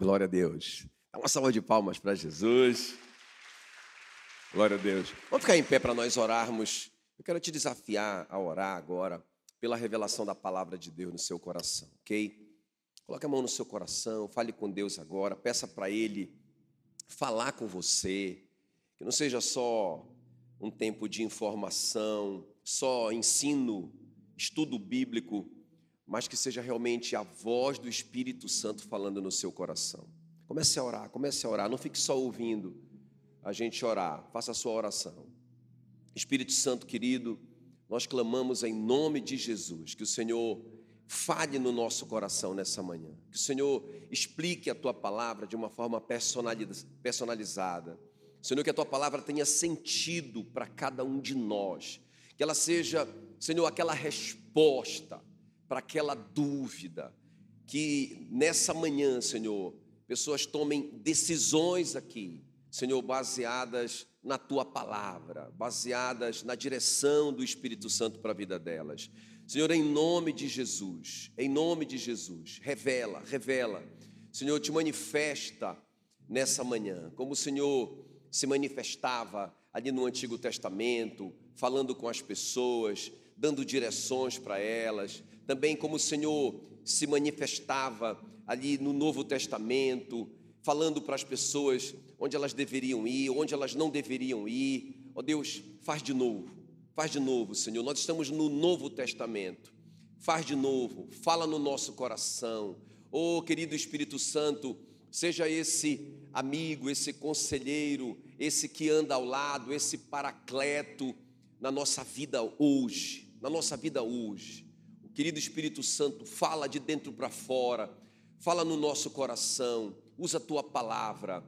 Glória a Deus. Dá uma salva de palmas para Jesus. Glória a Deus. Vamos ficar em pé para nós orarmos. Eu quero te desafiar a orar agora pela revelação da palavra de Deus no seu coração, ok? Coloque a mão no seu coração, fale com Deus agora, peça para Ele falar com você, que não seja só um tempo de informação, só ensino, estudo bíblico, mas que seja realmente a voz do Espírito Santo falando no seu coração. Comece a orar, comece a orar, não fique só ouvindo a gente orar, faça a sua oração. Espírito Santo querido, nós clamamos em nome de Jesus, que o Senhor fale no nosso coração nessa manhã, que o Senhor explique a tua palavra de uma forma personalizada. Senhor, que a tua palavra tenha sentido para cada um de nós, que ela seja, Senhor, aquela resposta para aquela dúvida, que nessa manhã, Senhor, pessoas tomem decisões aqui, Senhor, baseadas na tua palavra, baseadas na direção do Espírito Santo para a vida delas. Senhor, em nome de Jesus, em nome de Jesus, revela, revela. Senhor, te manifesta nessa manhã, como o Senhor se manifestava ali no Antigo Testamento, falando com as pessoas, dando direções para elas, também como o Senhor se manifestava ali no Novo Testamento, falando para as pessoas onde elas deveriam ir, onde elas não deveriam ir. Ó oh Deus, faz de novo, faz de novo, Senhor. Nós estamos no Novo Testamento. Faz de novo, fala no nosso coração. Oh, querido Espírito Santo, seja esse amigo, esse conselheiro, esse que anda ao lado, esse paracleto na nossa vida hoje, na nossa vida hoje. Querido Espírito Santo, fala de dentro para fora, fala no nosso coração, usa a tua palavra,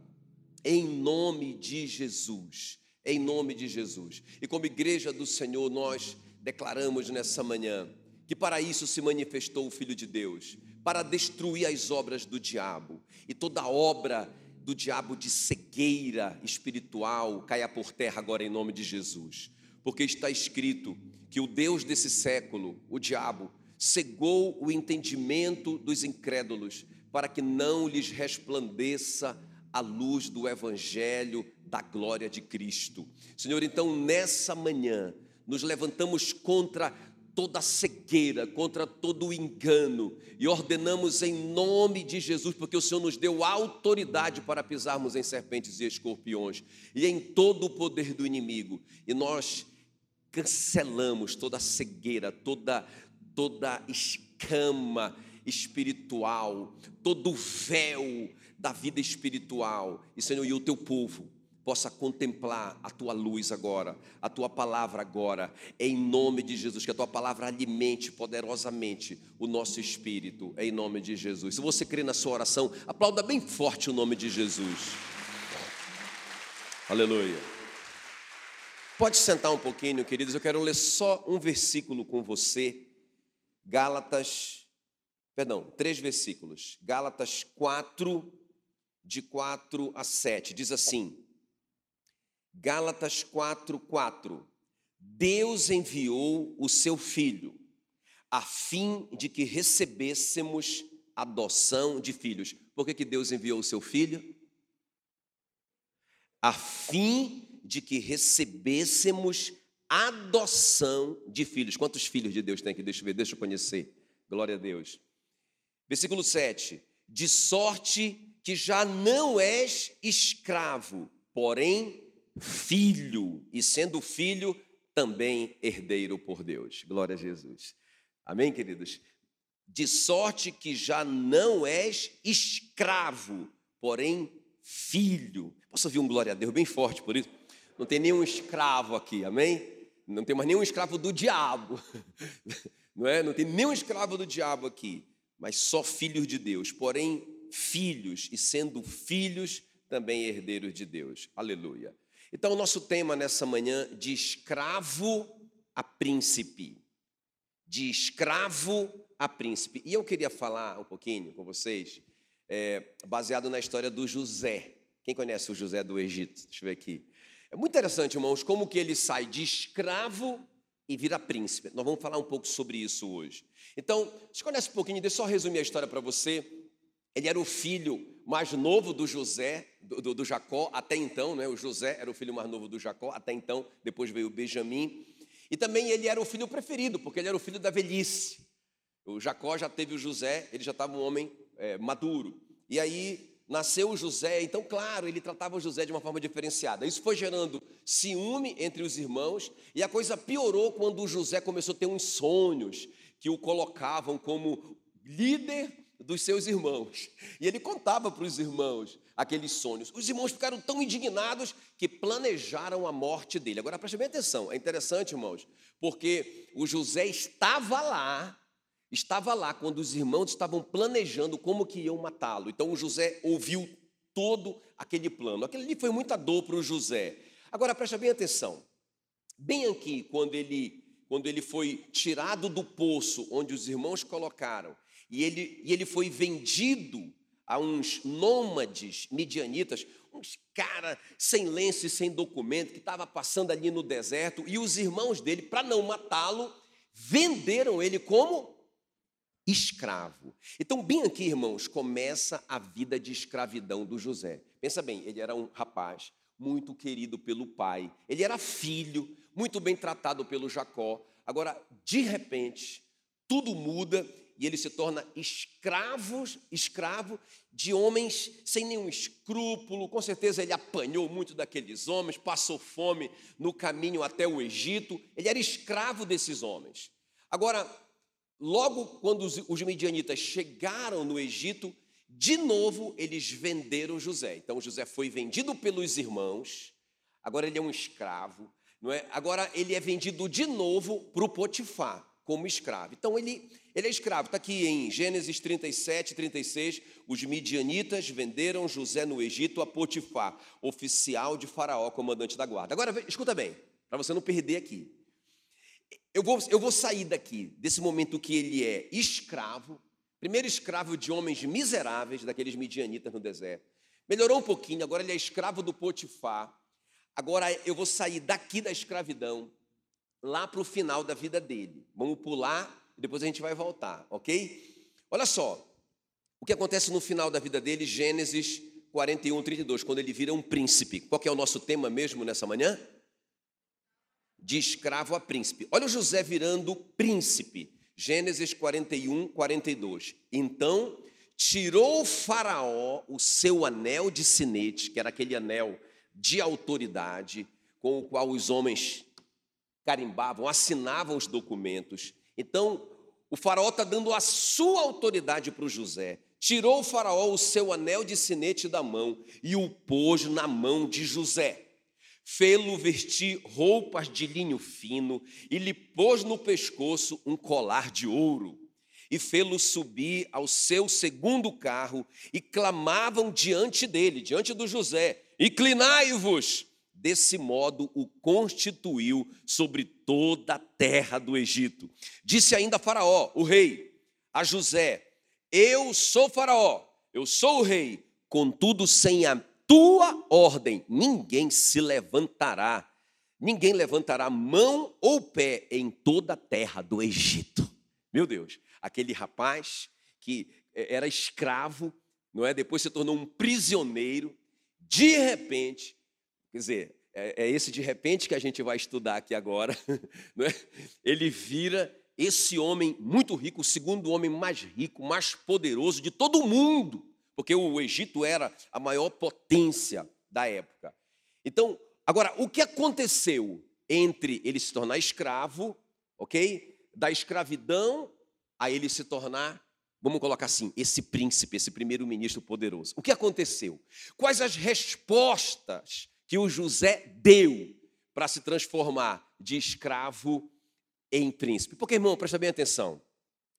em nome de Jesus, em nome de Jesus. E como igreja do Senhor, nós declaramos nessa manhã que para isso se manifestou o Filho de Deus, para destruir as obras do diabo e toda obra do diabo de cegueira espiritual caia por terra agora em nome de Jesus, porque está escrito que o Deus desse século, o diabo, cegou o entendimento dos incrédulos, para que não lhes resplandeça a luz do Evangelho da glória de Cristo. Senhor, então nessa manhã, nos levantamos contra toda cegueira, contra todo o engano e ordenamos em nome de Jesus, porque o Senhor nos deu autoridade para pisarmos em serpentes e escorpiões e em todo o poder do inimigo. E nós cancelamos toda cegueira, toda toda escama espiritual, todo véu da vida espiritual. E, Senhor, e o teu povo possa contemplar a tua luz agora, a tua palavra agora, em nome de Jesus, que a tua palavra alimente poderosamente o nosso espírito, em nome de Jesus. Se você crê na sua oração, aplauda bem forte o nome de Jesus. Aleluia. Pode sentar um pouquinho, queridos, eu quero ler só um versículo com você Gálatas, perdão, três versículos. Gálatas 4, de 4 a 7, diz assim: Gálatas 4, 4. Deus enviou o seu Filho, a fim de que recebêssemos adoção de filhos. Por que, que Deus enviou o seu Filho? A fim de que recebêssemos adoção de filhos. Quantos filhos de Deus tem aqui? Deixa eu ver, deixa eu conhecer. Glória a Deus. Versículo 7. De sorte que já não és escravo, porém filho, e sendo filho, também herdeiro por Deus. Glória a Jesus. Amém, queridos? De sorte que já não és escravo, porém filho. Posso ouvir um glória a Deus bem forte por isso? Não tem nenhum escravo aqui, amém? Não tem mais nenhum escravo do diabo. Não é? Não tem nenhum escravo do diabo aqui, mas só filhos de Deus. Porém, filhos, e sendo filhos, também herdeiros de Deus. Aleluia. Então, o nosso tema nessa manhã de escravo a príncipe. De escravo a príncipe. E eu queria falar um pouquinho com vocês, é, baseado na história do José. Quem conhece o José do Egito? Deixa eu ver aqui. É muito interessante, irmãos, como que ele sai de escravo e vira príncipe. Nós vamos falar um pouco sobre isso hoje. Então, você conhece um pouquinho, deixa eu só resumir a história para você. Ele era o filho mais novo do José, do, do, do Jacó, até então, né? o José era o filho mais novo do Jacó, até então, depois veio o Benjamim. E também ele era o filho preferido, porque ele era o filho da velhice. O Jacó já teve o José, ele já estava um homem é, maduro. E aí nasceu José, então, claro, ele tratava José de uma forma diferenciada. Isso foi gerando ciúme entre os irmãos, e a coisa piorou quando o José começou a ter uns sonhos que o colocavam como líder dos seus irmãos. E ele contava para os irmãos aqueles sonhos. Os irmãos ficaram tão indignados que planejaram a morte dele. Agora preste bem atenção, é interessante, irmãos, porque o José estava lá estava lá quando os irmãos estavam planejando como que iam matá-lo. Então José ouviu todo aquele plano. Aquele ali foi muita dor para o José. Agora preste bem atenção. Bem aqui, quando ele, quando ele foi tirado do poço onde os irmãos colocaram, e ele, e ele foi vendido a uns nômades midianitas, uns cara sem lenço e sem documento, que estava passando ali no deserto, e os irmãos dele, para não matá-lo, venderam ele como escravo. Então, bem aqui, irmãos, começa a vida de escravidão do José. Pensa bem, ele era um rapaz muito querido pelo pai, ele era filho, muito bem tratado pelo Jacó. Agora, de repente, tudo muda e ele se torna escravo, escravo de homens sem nenhum escrúpulo. Com certeza ele apanhou muito daqueles homens, passou fome no caminho até o Egito. Ele era escravo desses homens. Agora, Logo, quando os, midianitas chegaram no Egito, de novo eles venderam José. Então José foi vendido pelos irmãos, agora ele é um escravo, não é? Agora ele é vendido de novo para o Potifar como escravo. Então ele, ele é escravo. Está aqui em Gênesis 37, 36. Os midianitas venderam José no Egito a Potifar, oficial de Faraó, comandante da guarda. Agora, escuta bem, para você não perder aqui. Eu vou, eu vou sair daqui, desse momento que ele é escravo, primeiro escravo de homens miseráveis, daqueles midianitas no deserto. Melhorou um pouquinho, agora ele é escravo do Potifar. Agora eu vou sair daqui da escravidão, lá para o final da vida dele. Vamos pular e depois a gente vai voltar, ok? Olha só, o que acontece no final da vida dele, Gênesis 41, 32, quando ele vira um príncipe. Qual é o nosso tema mesmo nessa manhã? De escravo a príncipe. Olha o José virando príncipe. Gênesis 41, 42. Então tirou o Faraó o seu anel de sinete, que era aquele anel de autoridade, com o qual os homens carimbavam, assinavam os documentos. Então, o Faraó está dando a sua autoridade para o José. Tirou o Faraó o seu anel de sinete da mão e o pôs na mão de José fê-lo vestir roupas de linho fino e lhe pôs no pescoço um colar de ouro. E fê-lo subir ao seu segundo carro e clamavam diante dele, diante do José: Inclinai-vos! Desse modo o constituiu sobre toda a terra do Egito. Disse ainda Faraó, o rei, a José: Eu sou Faraó, eu sou o rei, contudo sem a tua ordem, ninguém se levantará, ninguém levantará mão ou pé em toda a terra do Egito. Meu Deus, aquele rapaz que é, era escravo, não é? Depois se tornou um prisioneiro, de repente, quer dizer, é, é esse de repente que a gente vai estudar aqui agora, não é? Ele vira esse homem muito rico, o segundo homem mais rico, mais poderoso de todo o mundo porque o Egito era a maior potência da época. Então, agora, o que aconteceu entre ele se tornar escravo, ok? Da escravidão a ele se tornar, vamos colocar assim, esse príncipe, esse primeiro-ministro poderoso. O que aconteceu? Quais as respostas que o José deu para se transformar de escravo em príncipe? Porque, irmão, presta bem atenção.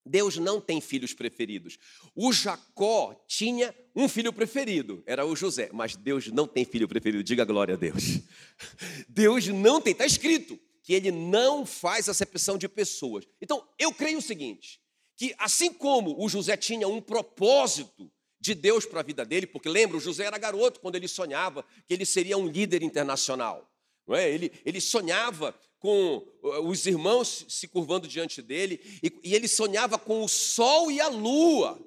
Deus não tem filhos preferidos. O Jacó tinha um filho preferido, era o José, mas Deus não tem filho preferido, diga glória a Deus. Deus não tem, está escrito que ele não faz acepção de pessoas. Então, eu creio o seguinte: que assim como o José tinha um propósito de Deus para a vida dele, porque lembra, o José era garoto quando ele sonhava que ele seria um líder internacional. Não é? ele, ele sonhava com os irmãos se curvando diante dele, e ele sonhava com o sol e a lua.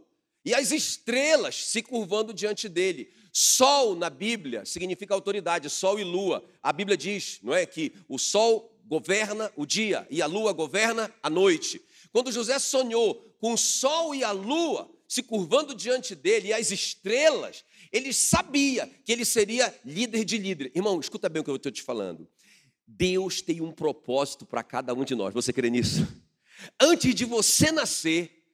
e as estrelas se curvando diante dele. Sol na Bíblia significa autoridade, sol e lua. A Bíblia diz, não é, que o sol governa o dia e a lua governa a noite. Quando José sonhou com o sol e a lua se curvando diante dele e as estrelas, ele sabia que ele seria líder de líder. Irmão, escuta bem o que eu estou te falando. Deus tem um propósito para cada um de nós. Você crê nisso? Antes de você nascer,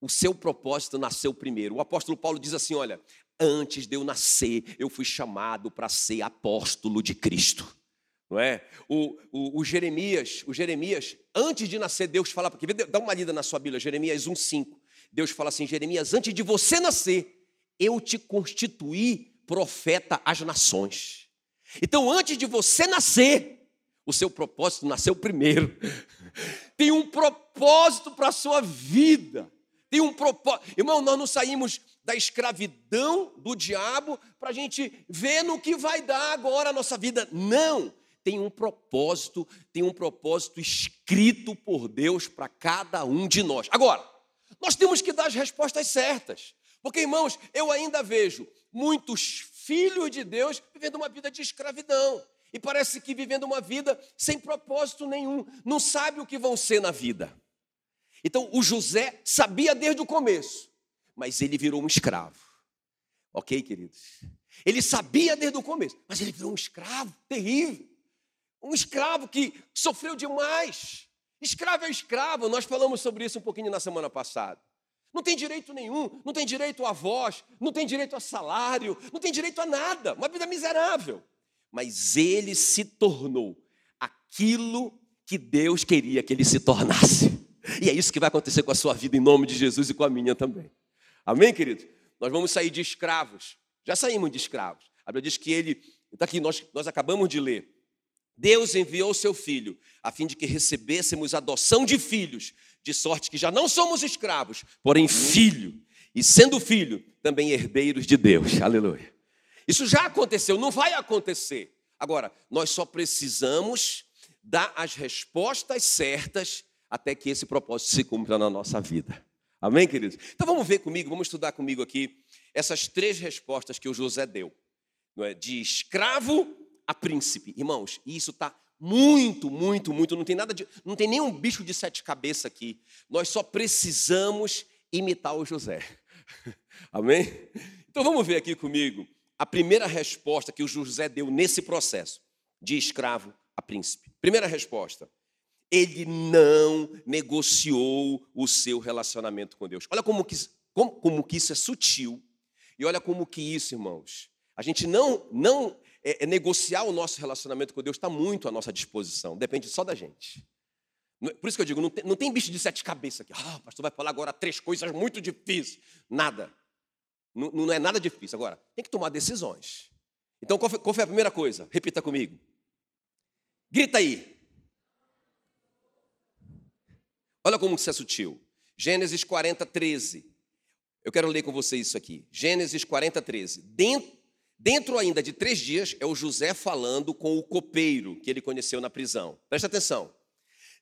o seu propósito nasceu primeiro. O apóstolo Paulo diz assim: Olha, antes de eu nascer, eu fui chamado para ser apóstolo de Cristo. Não é? O, o, o, Jeremias, o Jeremias, antes de nascer, Deus fala, dá uma lida na sua Bíblia, Jeremias 1,5. Deus fala assim: Jeremias, antes de você nascer, eu te constituí profeta às nações. Então, antes de você nascer, o seu propósito nasceu primeiro. Tem um propósito para a sua vida. Tem um propósito. Irmão, nós não saímos da escravidão do diabo para a gente ver no que vai dar agora a nossa vida. Não. Tem um propósito, tem um propósito escrito por Deus para cada um de nós. Agora, nós temos que dar as respostas certas. Porque, irmãos, eu ainda vejo muitos filhos de Deus vivendo uma vida de escravidão. E parece que vivendo uma vida sem propósito nenhum, não sabe o que vão ser na vida. Então, o José sabia desde o começo, mas ele virou um escravo. Ok, queridos? Ele sabia desde o começo, mas ele virou um escravo terrível. Um escravo que sofreu demais. Escravo é escravo, nós falamos sobre isso um pouquinho na semana passada. Não tem direito nenhum, não tem direito a voz, não tem direito a salário, não tem direito a nada, uma vida miserável. Mas ele se tornou aquilo que Deus queria que ele se tornasse. E é isso que vai acontecer com a sua vida, em nome de Jesus e com a minha também. Amém, querido? Nós vamos sair de escravos. Já saímos de escravos. A Bíblia diz que ele, está aqui, nós, nós acabamos de ler. Deus enviou seu filho a fim de que recebêssemos adoção de filhos, de sorte que já não somos escravos, porém filho, e sendo filho, também herdeiros de Deus. Aleluia. Isso já aconteceu, não vai acontecer. Agora, nós só precisamos dar as respostas certas até que esse propósito se cumpra na nossa vida. Amém, queridos? Então vamos ver comigo, vamos estudar comigo aqui essas três respostas que o José deu. É? De escravo a príncipe. Irmãos, isso está muito, muito, muito. Não tem nada de. Não tem nenhum bicho de sete cabeças aqui. Nós só precisamos imitar o José. Amém? Então vamos ver aqui comigo a primeira resposta que o José deu nesse processo de escravo a príncipe. Primeira resposta. Ele não negociou o seu relacionamento com Deus. Olha como que, como, como que isso é sutil. E olha como que isso, irmãos. A gente não, não é, é negociar o nosso relacionamento com Deus está muito à nossa disposição, depende só da gente. Por isso que eu digo, não tem, não tem bicho de sete cabeças aqui. Ah, pastor vai falar agora três coisas muito difíceis. Nada. Não, não é nada difícil. Agora, tem que tomar decisões. Então, qual foi, qual foi a primeira coisa? Repita comigo. Grita aí. Olha como isso é sutil. Gênesis 40, 13. Eu quero ler com você isso aqui. Gênesis 40, 13. Dentro Dentro ainda de três dias é o José falando com o copeiro que ele conheceu na prisão. Presta atenção.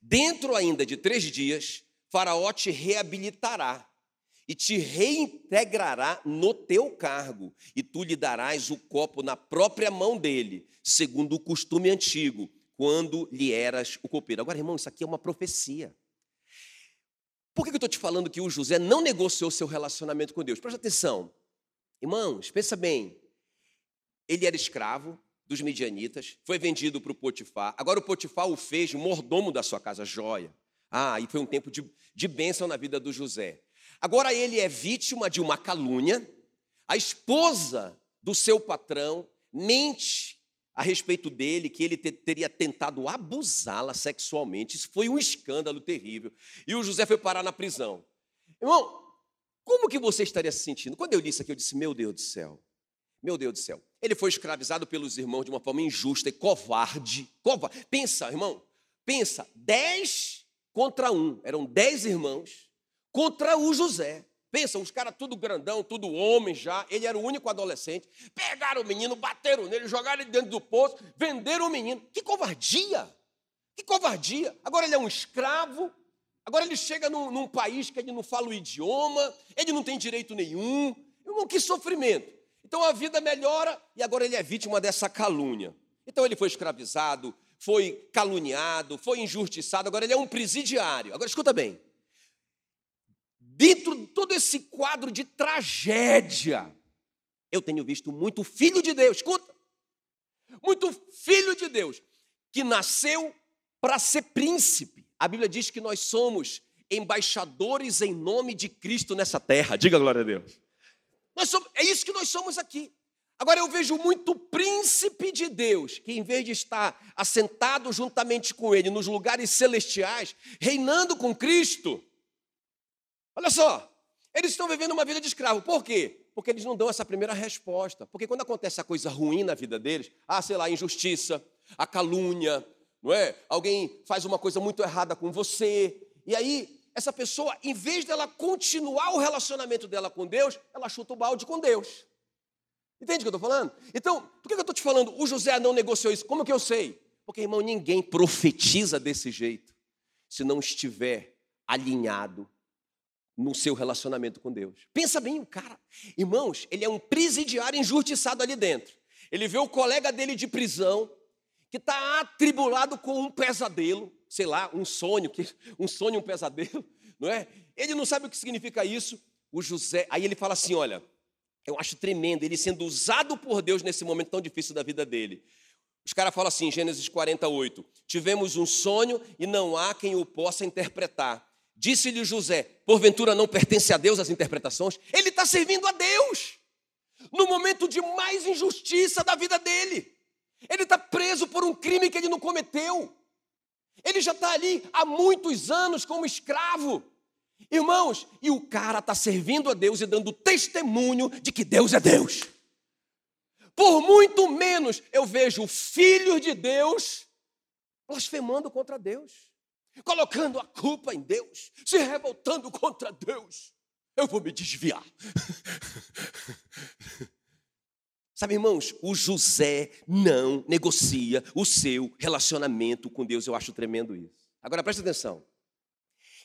Dentro ainda de três dias, Faraó te reabilitará e te reintegrará no teu cargo, e tu lhe darás o copo na própria mão dele, segundo o costume antigo, quando lhe eras o copeiro. Agora, irmão, isso aqui é uma profecia. Por que eu estou te falando que o José não negociou seu relacionamento com Deus? Presta atenção. Irmãos, pensa bem. Ele era escravo dos midianitas, foi vendido para o Potifar. Agora o Potifar o fez mordomo da sua casa, joia. Ah, e foi um tempo de, de bênção na vida do José. Agora ele é vítima de uma calúnia. A esposa do seu patrão mente a respeito dele, que ele teria tentado abusá-la sexualmente. Isso foi um escândalo terrível. E o José foi parar na prisão. Irmão, como que você estaria se sentindo? Quando eu li isso aqui, eu disse: Meu Deus do céu, meu Deus do céu. Ele foi escravizado pelos irmãos de uma forma injusta e covarde. covarde. Pensa, irmão, pensa, dez contra um. Eram dez irmãos contra o José. Pensa, os caras tudo grandão, tudo homem já. Ele era o único adolescente. Pegaram o menino, bateram nele, jogaram ele dentro do poço, venderam o menino. Que covardia! Que covardia! Agora ele é um escravo Agora ele chega num, num, país que ele não fala o idioma, ele não tem direito nenhum. Irmão, que sofrimento. Então a vida melhora e agora ele é vítima dessa calúnia. Então ele foi escravizado, foi caluniado, foi injustiçado, agora ele é um presidiário. Agora escuta bem. Dentro de todo esse quadro de tragédia, eu tenho visto muito filho de Deus, escuta, muito filho de Deus, que nasceu para ser príncipe. A Bíblia diz que nós somos embaixadores em nome de Cristo nessa terra. Diga glória a Deus. Somos, é isso que nós somos aqui. Agora eu vejo muito príncipe de Deus, que em vez de estar assentado juntamente com ele nos lugares celestiais, reinando com Cristo, olha só, eles estão vivendo uma vida de escravo. Por quê? Porque eles não dão essa primeira resposta. Porque quando acontece a coisa ruim na vida deles, ah, sei lá, a injustiça, a calúnia, não é? Alguém faz uma coisa muito errada com você, e aí essa pessoa, em vez dela continuar o relacionamento dela com Deus, ela chuta o balde com Deus. Entende o que eu estou falando? Então, por que eu estou te falando? O José não negociou isso. Como que eu sei? Porque, irmão, ninguém profetiza desse jeito se não estiver alinhado no seu relacionamento com Deus. Pensa bem, o cara, irmãos, ele é um presidiário injustiçado ali dentro. Ele vê o colega dele de prisão, que está atribulado com um pesadelo, sei lá, um sonho, um sonho, um pesadelo, não é? Ele não sabe o que significa isso. O José, aí ele fala assim: olha, eu acho tremendo ele sendo usado por Deus nesse momento tão difícil da vida dele. Os caras falam assim, Gênesis 48: Tivemos um sonho e não há quem o possa interpretar. Disse-lhe José: Porventura não pertence a Deus as interpretações? Ele está servindo a Deus no momento de mais injustiça da vida dele. Ele está preso por um crime que ele não cometeu. Ele já está ali há muitos anos como escravo. Irmãos, e o cara está servindo a Deus e dando testemunho de que Deus é Deus. Por muito menos eu vejo filhos de Deus blasfemando contra Deus, colocando a culpa em Deus, se revoltando contra Deus. Eu vou me desviar. Sabe, irmãos, o José não negocia o seu relacionamento com Deus. Eu acho tremendo isso. Agora presta atenção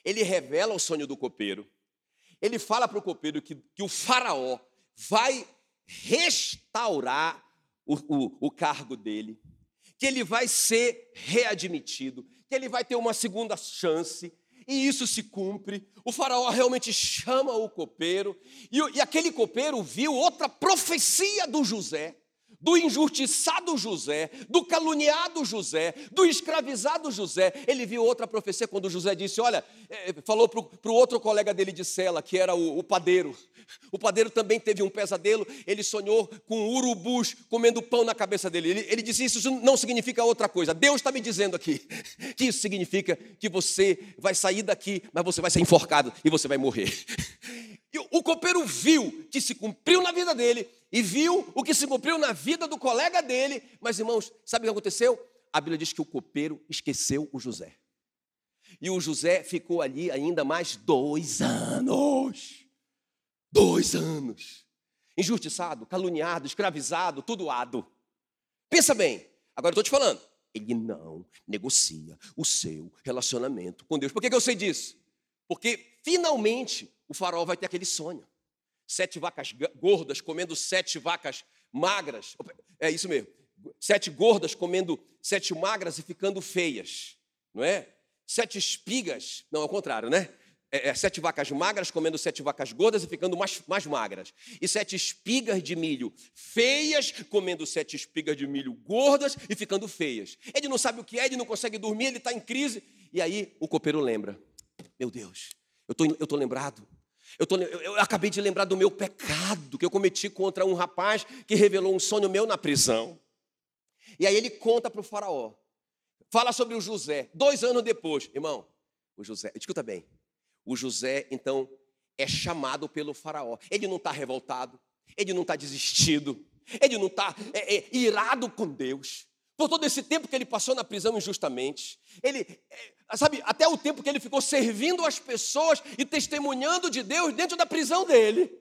ele revela o sonho do copeiro. Ele fala para o copeiro que, que o faraó vai restaurar o, o, o cargo dele, que ele vai ser readmitido, que ele vai ter uma segunda chance, e isso se cumpre. O faraó realmente chama o copeiro, e, e aquele copeiro viu outra profecia do José do injustiçado José, do caluniado José, do escravizado José. Ele viu outra profecia quando José disse: Olha, é, falou para o outro colega dele de cela, que era o, o, padeiro. O padeiro também teve um pesadelo. Ele sonhou com urubus comendo pão na cabeça dele. Ele, ele disse: Isso não significa outra coisa. Deus está me dizendo aqui que isso significa que você vai sair daqui, mas você vai ser enforcado e você vai morrer. E o copeiro viu que se cumpriu na vida dele e viu o que se cumpriu na vida do colega dele. Mas, irmãos, sabe o que aconteceu? A Bíblia diz que o copeiro esqueceu o José. E o José ficou ali ainda mais dois anos. Dois anos. Injustiçado, caluniado, escravizado, tudoado. Pensa bem, agora eu estou te falando. Ele não negocia o seu relacionamento com Deus. Por que, que eu sei disso? Porque finalmente o faraó vai ter aquele sonho sete vacas gordas comendo sete vacas magras. É isso mesmo. Sete gordas comendo sete magras e ficando feias, não é? Sete espigas, não, ao contrário, né? É, é, sete vacas magras comendo sete vacas gordas e ficando mais, mais magras. E sete espigas de milho feias comendo sete espigas de milho gordas e ficando feias. Ele não sabe o que é, ele não consegue dormir, ele está em crise. E aí o copeiro lembra: Meu Deus, eu tô, estou lembrado eu, tô, eu, eu, acabei de lembrar do meu pecado que eu cometi contra um rapaz que revelou um sonho meu na prisão. E aí ele conta para o faraó. Fala sobre o José. Dois anos depois, irmão, o José, escuta bem. O José, então, é chamado pelo faraó. Ele não está revoltado, ele não está desistido, ele não está é, é, irado com Deus por todo esse tempo que ele passou na prisão injustamente, ele, é, sabe, até o tempo que ele ficou servindo as pessoas e testemunhando de Deus dentro da prisão dele.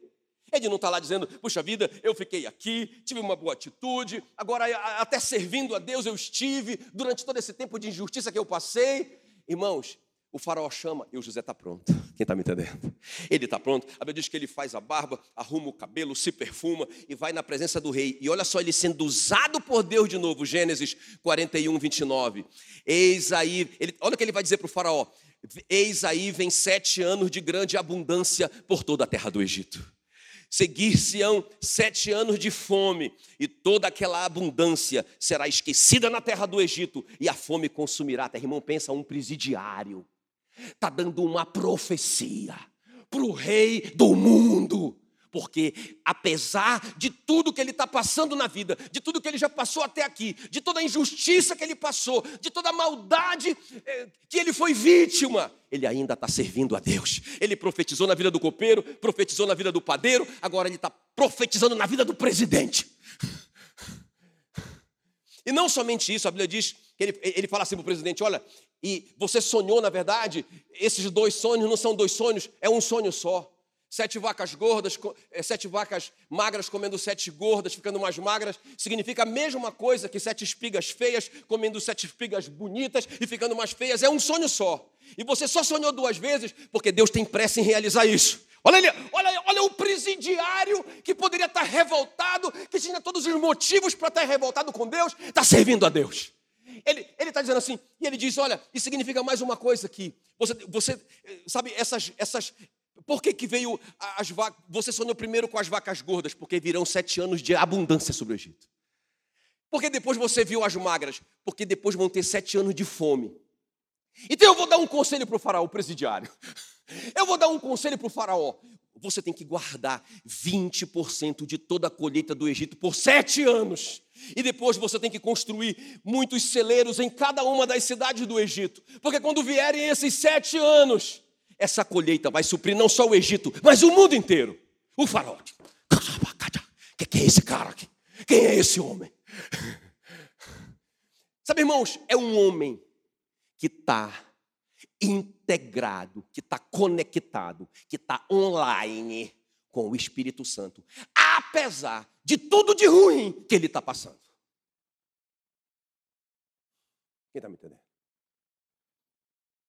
Ele não está lá dizendo, puxa vida, eu fiquei aqui, tive uma boa atitude, agora até servindo a Deus eu estive durante todo esse tempo de injustiça que eu passei. Irmãos, O faraó chama e o José está pronto. Quem está me entendendo? Ele está pronto. A Bíblia diz que ele faz a barba, arruma o cabelo, se perfuma e vai na presença do rei. E olha só ele sendo usado por Deus de novo. Gênesis 41, 29. Eis aí, ele, olha o que ele vai dizer para o faraó. Eis aí vem sete anos de grande abundância por toda a terra do Egito. Seguir-se-ão sete anos de fome, e toda aquela abundância será esquecida na terra do Egito, e a fome consumirá a terra. Irmão, pensa um presidiário está dando uma profecia para o rei do mundo. Porque, apesar de tudo que ele está passando na vida, de tudo que ele já passou até aqui, de toda a injustiça que ele passou, de toda a maldade eh, que ele foi vítima, ele ainda está servindo a Deus. Ele profetizou na vida do copeiro, profetizou na vida do padeiro, agora ele está profetizando na vida do presidente. E não somente isso, a Bíblia diz que ele, ele fala assim para o presidente: olha, e você sonhou, na verdade, esses dois sonhos não são dois sonhos, é um sonho só. Sete vacas gordas, eh, sete vacas magras comendo sete gordas, ficando mais magras, significa a mesma coisa que sete espigas feias comendo sete espigas bonitas e ficando mais feias. É um sonho só. E você só sonhou duas vezes porque Deus tem pressa em realizar isso. Olha, ele, olha, olha o presidiário que poderia estar revoltado, que tinha todos os motivos para estar revoltado com Deus, está servindo a Deus. Ele está dizendo assim, e ele diz: olha, isso significa mais uma coisa aqui. Você, você sabe, essas, essas. Por que, que veio as vacas? Você sonhou primeiro com as vacas gordas, porque virão sete anos de abundância sobre o Egito. Porque depois você viu as magras, porque depois vão ter sete anos de fome. Então eu vou dar um conselho para o faraó, presidiário. Eu vou dar um conselho para o faraó. Você tem que guardar 20% de toda a colheita do Egito por sete anos. E depois você tem que construir muitos celeiros em cada uma das cidades do Egito. Porque quando vierem esses sete anos, essa colheita vai suprir não só o Egito, mas o mundo inteiro. O faraó. O que é esse cara aqui? Quem é esse homem? Sabe, irmãos, é um homem que está integrado, que está conectado, que está online com o Espírito Santo, apesar de tudo de ruim que ele está passando. Quem está me entendendo?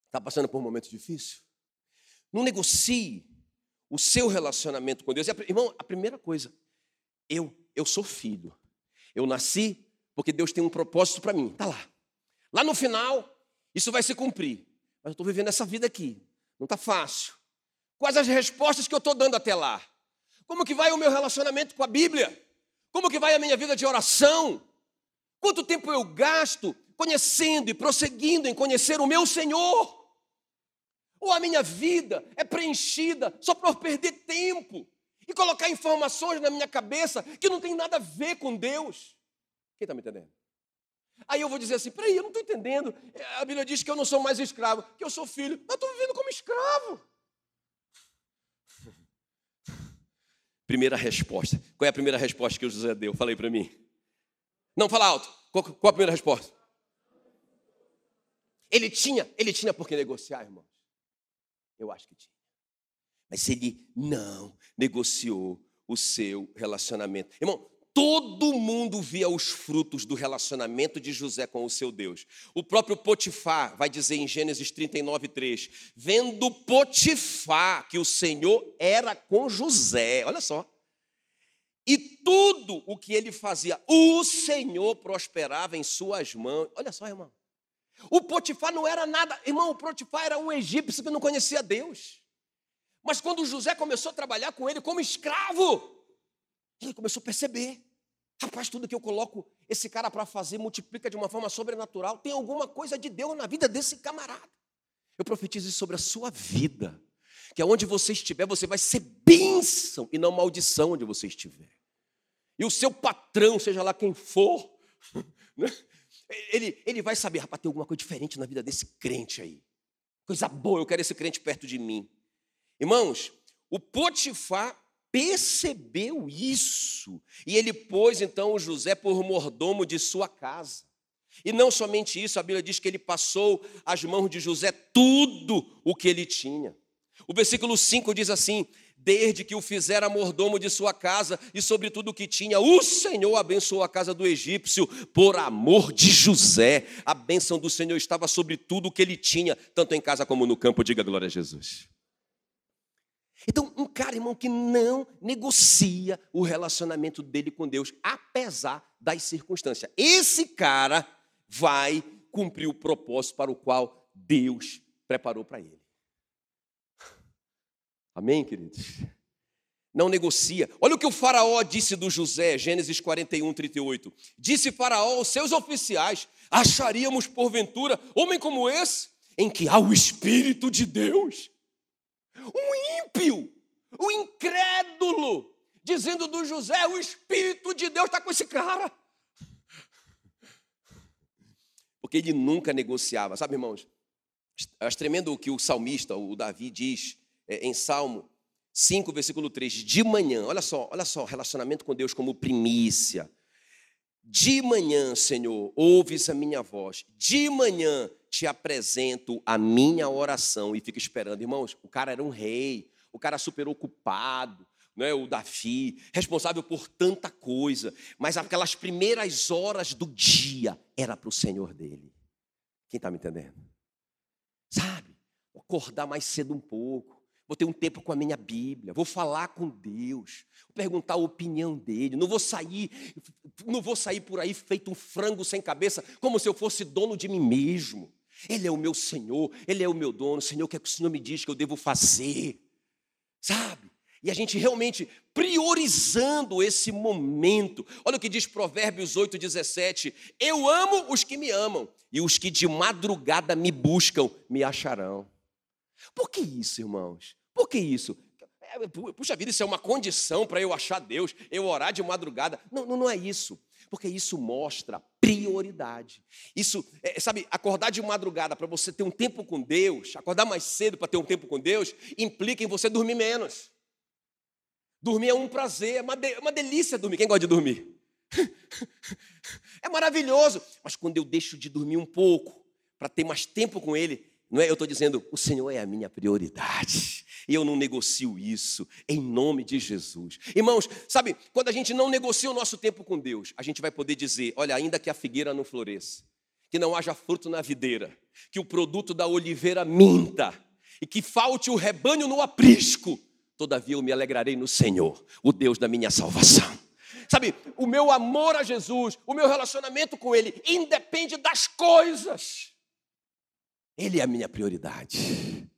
Está passando por um momento difícil? Não negocie o seu relacionamento com Deus. Irmão, a primeira coisa, eu, eu sou filho. Eu nasci porque Deus tem um propósito para mim. Está lá. Lá no final, isso vai se cumprir. Mas eu estou vivendo essa vida aqui. Não está fácil. Quais as respostas que eu estou dando até lá? Como que vai o meu relacionamento com a Bíblia? Como que vai a minha vida de oração? Quanto tempo eu gasto conhecendo e prosseguindo em conhecer o meu Senhor? Ou a minha vida é preenchida só por perder tempo e colocar informações na minha cabeça que não tem nada a ver com Deus? Quem está me entendendo? Aí eu vou dizer assim: peraí, eu não estou entendendo. A Bíblia diz que eu não sou mais escravo, que eu sou filho. Mas estou vivendo como escravo. Primeira resposta. Qual é a primeira resposta que o José deu? Falei para mim. Não, fala alto. Qual, qual a primeira resposta? Ele tinha, ele tinha por que negociar, irmãos? Eu acho que tinha. Mas ele não negociou o seu relacionamento. Irmão, Todo mundo via os frutos do relacionamento de José com o seu Deus. O próprio Potifar vai dizer em Gênesis 39, 3: Vendo Potifar que o Senhor era com José, olha só. E tudo o que ele fazia, o Senhor prosperava em suas mãos. Olha só, irmão. O Potifar não era nada, irmão, o Potifar era um egípcio que não conhecia Deus. Mas quando José começou a trabalhar com ele como escravo, ele começou a perceber. Rapaz, tudo que eu coloco esse cara para fazer multiplica de uma forma sobrenatural. Tem alguma coisa de Deus na vida desse camarada. Eu profetizo isso sobre a sua vida. Que aonde você estiver, você vai ser bênção e não maldição onde você estiver. E o seu patrão, seja lá quem for, né, ele, ele vai saber, rapaz, tem alguma coisa diferente na vida desse crente aí. Coisa boa, eu quero esse crente perto de mim. Irmãos, o Potifar percebeu isso. E ele pôs então o José por mordomo de sua casa. E não somente isso, a Bíblia diz que ele passou às mãos de José tudo o que ele tinha. O versículo 5 diz assim: Desde que o fizera mordomo de sua casa e sobre tudo o que tinha, o Senhor abençoou a casa do egípcio por amor de José. A bênção do Senhor estava sobre tudo o que ele tinha, tanto em casa como no campo. Diga glória a Jesus. Então, um cara, irmão, que não negocia o relacionamento dele com Deus, apesar das circunstâncias. Esse cara vai cumprir o propósito para o qual Deus preparou para ele. Amém, queridos? Não negocia. Olha o que o Faraó disse do José, Gênesis 41, 38. Disse Faraó aos seus oficiais: Acharíamos porventura homem como esse, em que há o Espírito de Deus? Um ímpio, um incrédulo, dizendo do José: O Espírito de Deus está com esse cara. Porque ele nunca negociava, sabe, irmãos? Acho tremendo o que o salmista, o Davi, diz é, em Salmo 5, versículo 3, de manhã, olha só, olha só, relacionamento com Deus como primícia. De manhã, Senhor, ouves a minha voz. De manhã te apresento a minha oração e fica esperando. Irmãos, o cara era um rei, o cara super ocupado, né, o Davi, responsável por tanta coisa, mas aquelas primeiras horas do dia era para o Senhor dele. Quem está me entendendo? Sabe? Acordar mais cedo um pouco vou ter um tempo com a minha Bíblia, vou falar com Deus, vou perguntar a opinião dele, não vou sair, não vou sair por aí feito um frango sem cabeça, como se eu fosse dono de mim mesmo. Ele é o meu Senhor, ele é o meu dono, Senhor, o que, é que o Senhor me diz que eu devo fazer? Sabe? E a gente realmente priorizando esse momento. Olha o que diz Provérbios 8,17: Eu amo os que me amam, e os que de madrugada me buscam me acharão. Por que isso, irmãos? Por que isso? É, puxa vida, isso é uma condição para eu achar Deus, eu orar de madrugada. Não, não, não é isso. Porque isso mostra prioridade. Isso, é, sabe, acordar de madrugada para você ter um tempo com Deus, acordar mais cedo para ter um tempo com Deus, implica em você dormir menos. Dormir é um prazer, é uma, de, é uma delícia dormir. Quem gosta de dormir? é maravilhoso. Mas quando eu deixo de dormir um pouco, para ter mais tempo com Ele, não é? Eu estou dizendo, o Senhor é a minha prioridade. E eu não negocio isso, em nome de Jesus. Irmãos, sabe, quando a gente não negocia o nosso tempo com Deus, a gente vai poder dizer: olha, ainda que a figueira não floresça, que não haja fruto na videira, que o produto da oliveira minta, e que falte o rebanho no aprisco, todavia eu me alegrarei no Senhor, o Deus da minha salvação. Sabe, o meu amor a Jesus, o meu relacionamento com Ele, independe das coisas. Ele é a minha prioridade.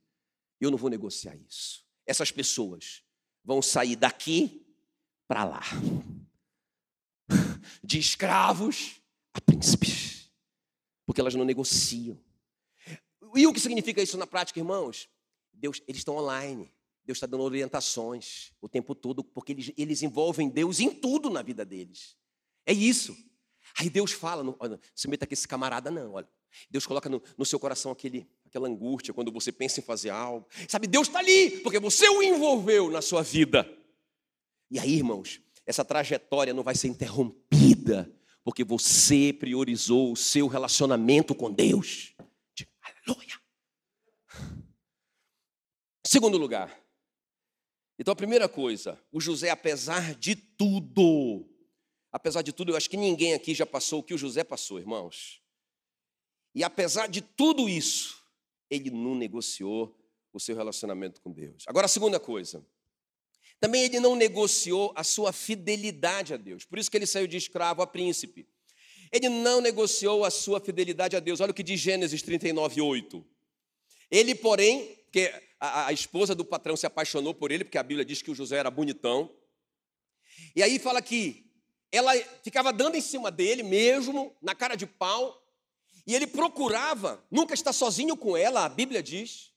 Eu não vou negociar isso. Essas pessoas vão sair daqui para lá, de escravos a príncipes, porque elas não negociam. E o que significa isso na prática, irmãos? Deus, eles estão online. Deus está dando orientações o tempo todo, porque eles, eles envolvem Deus em tudo na vida deles. É isso. Aí Deus fala, não, olha, se meta com esse camarada, não, olha. Deus coloca no, no seu coração aquele, aquela angústia quando você pensa em fazer algo. Sabe, Deus está ali, porque você o envolveu na sua vida. E aí, irmãos, essa trajetória não vai ser interrompida, porque você priorizou o seu relacionamento com Deus. Aleluia. Segundo lugar. Então, a primeira coisa, o José, apesar de tudo, apesar de tudo, eu acho que ninguém aqui já passou o que o José passou, irmãos. E apesar de tudo isso, ele não negociou o seu relacionamento com Deus. Agora, a segunda coisa. Também ele não negociou a sua fidelidade a Deus. Por isso que ele saiu de escravo a príncipe. Ele não negociou a sua fidelidade a Deus. Olha o que diz Gênesis 39, 8. Ele, porém, que a, a, esposa do patrão se apaixonou por ele, porque a Bíblia diz que o José era bonitão. E aí fala que ela ficava dando em cima dele mesmo, na cara de pau, e ele procurava nunca estar sozinho com ela, a Bíblia diz.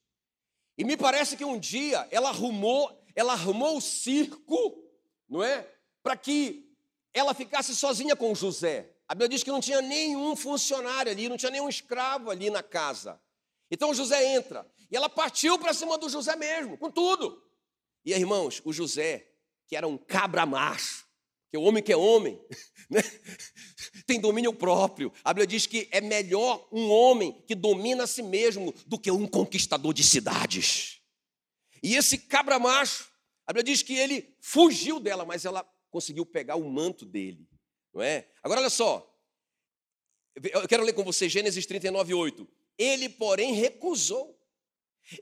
E me parece que um dia ela arrumou, ela arrumou o circo, não é? Para que ela ficasse sozinha com José. A Bíblia diz que não tinha nenhum funcionário ali, não tinha nenhum escravo ali na casa. Então José entra e ela partiu para cima do José mesmo, com tudo. E irmãos, o José, que era um cabra macho, que o homem que é homem, né? Tem domínio próprio. A Bíblia diz que é melhor um homem que domina a si mesmo do que um conquistador de cidades. E esse cabra macho, a Bíblia diz que ele fugiu dela, mas ela conseguiu pegar o manto dele, não é? Agora olha só, eu quero ler com você Gênesis 39, 8. Ele, porém, recusou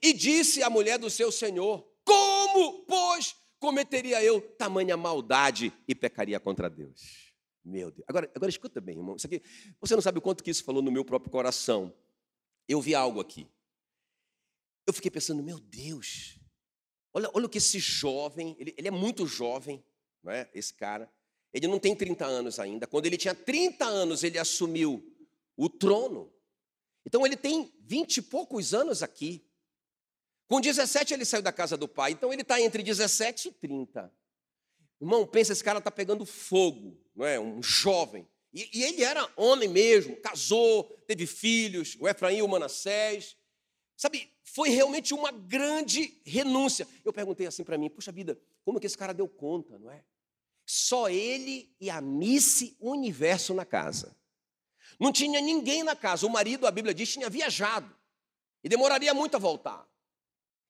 e disse à mulher do seu senhor: Como, pois, cometeria eu tamanha maldade e pecaria contra Deus? Meu Deus. Agora, agora escuta bem, irmão. Isso aqui, você não sabe o quanto que isso falou no meu próprio coração. Eu vi algo aqui. Eu fiquei pensando, meu Deus, olha, olha o que esse jovem, ele, ele é muito jovem, não é? esse cara. Ele não tem 30 anos ainda. Quando ele tinha 30 anos, ele assumiu o trono. Então ele tem 20 e poucos anos aqui. Com 17 ele saiu da casa do pai. Então ele está entre 17 e 30. Irmão, pensa, esse cara está pegando fogo, não é? Um jovem. E, e, ele era homem mesmo, casou, teve filhos, o Efraim e o Manassés. Sabe, foi realmente uma grande renúncia. Eu perguntei assim para mim, puxa vida, como que esse cara deu conta, não é? Só ele e a Miss Universo na casa. Não tinha ninguém na casa. O marido, a Bíblia diz, tinha viajado. E demoraria muito a voltar.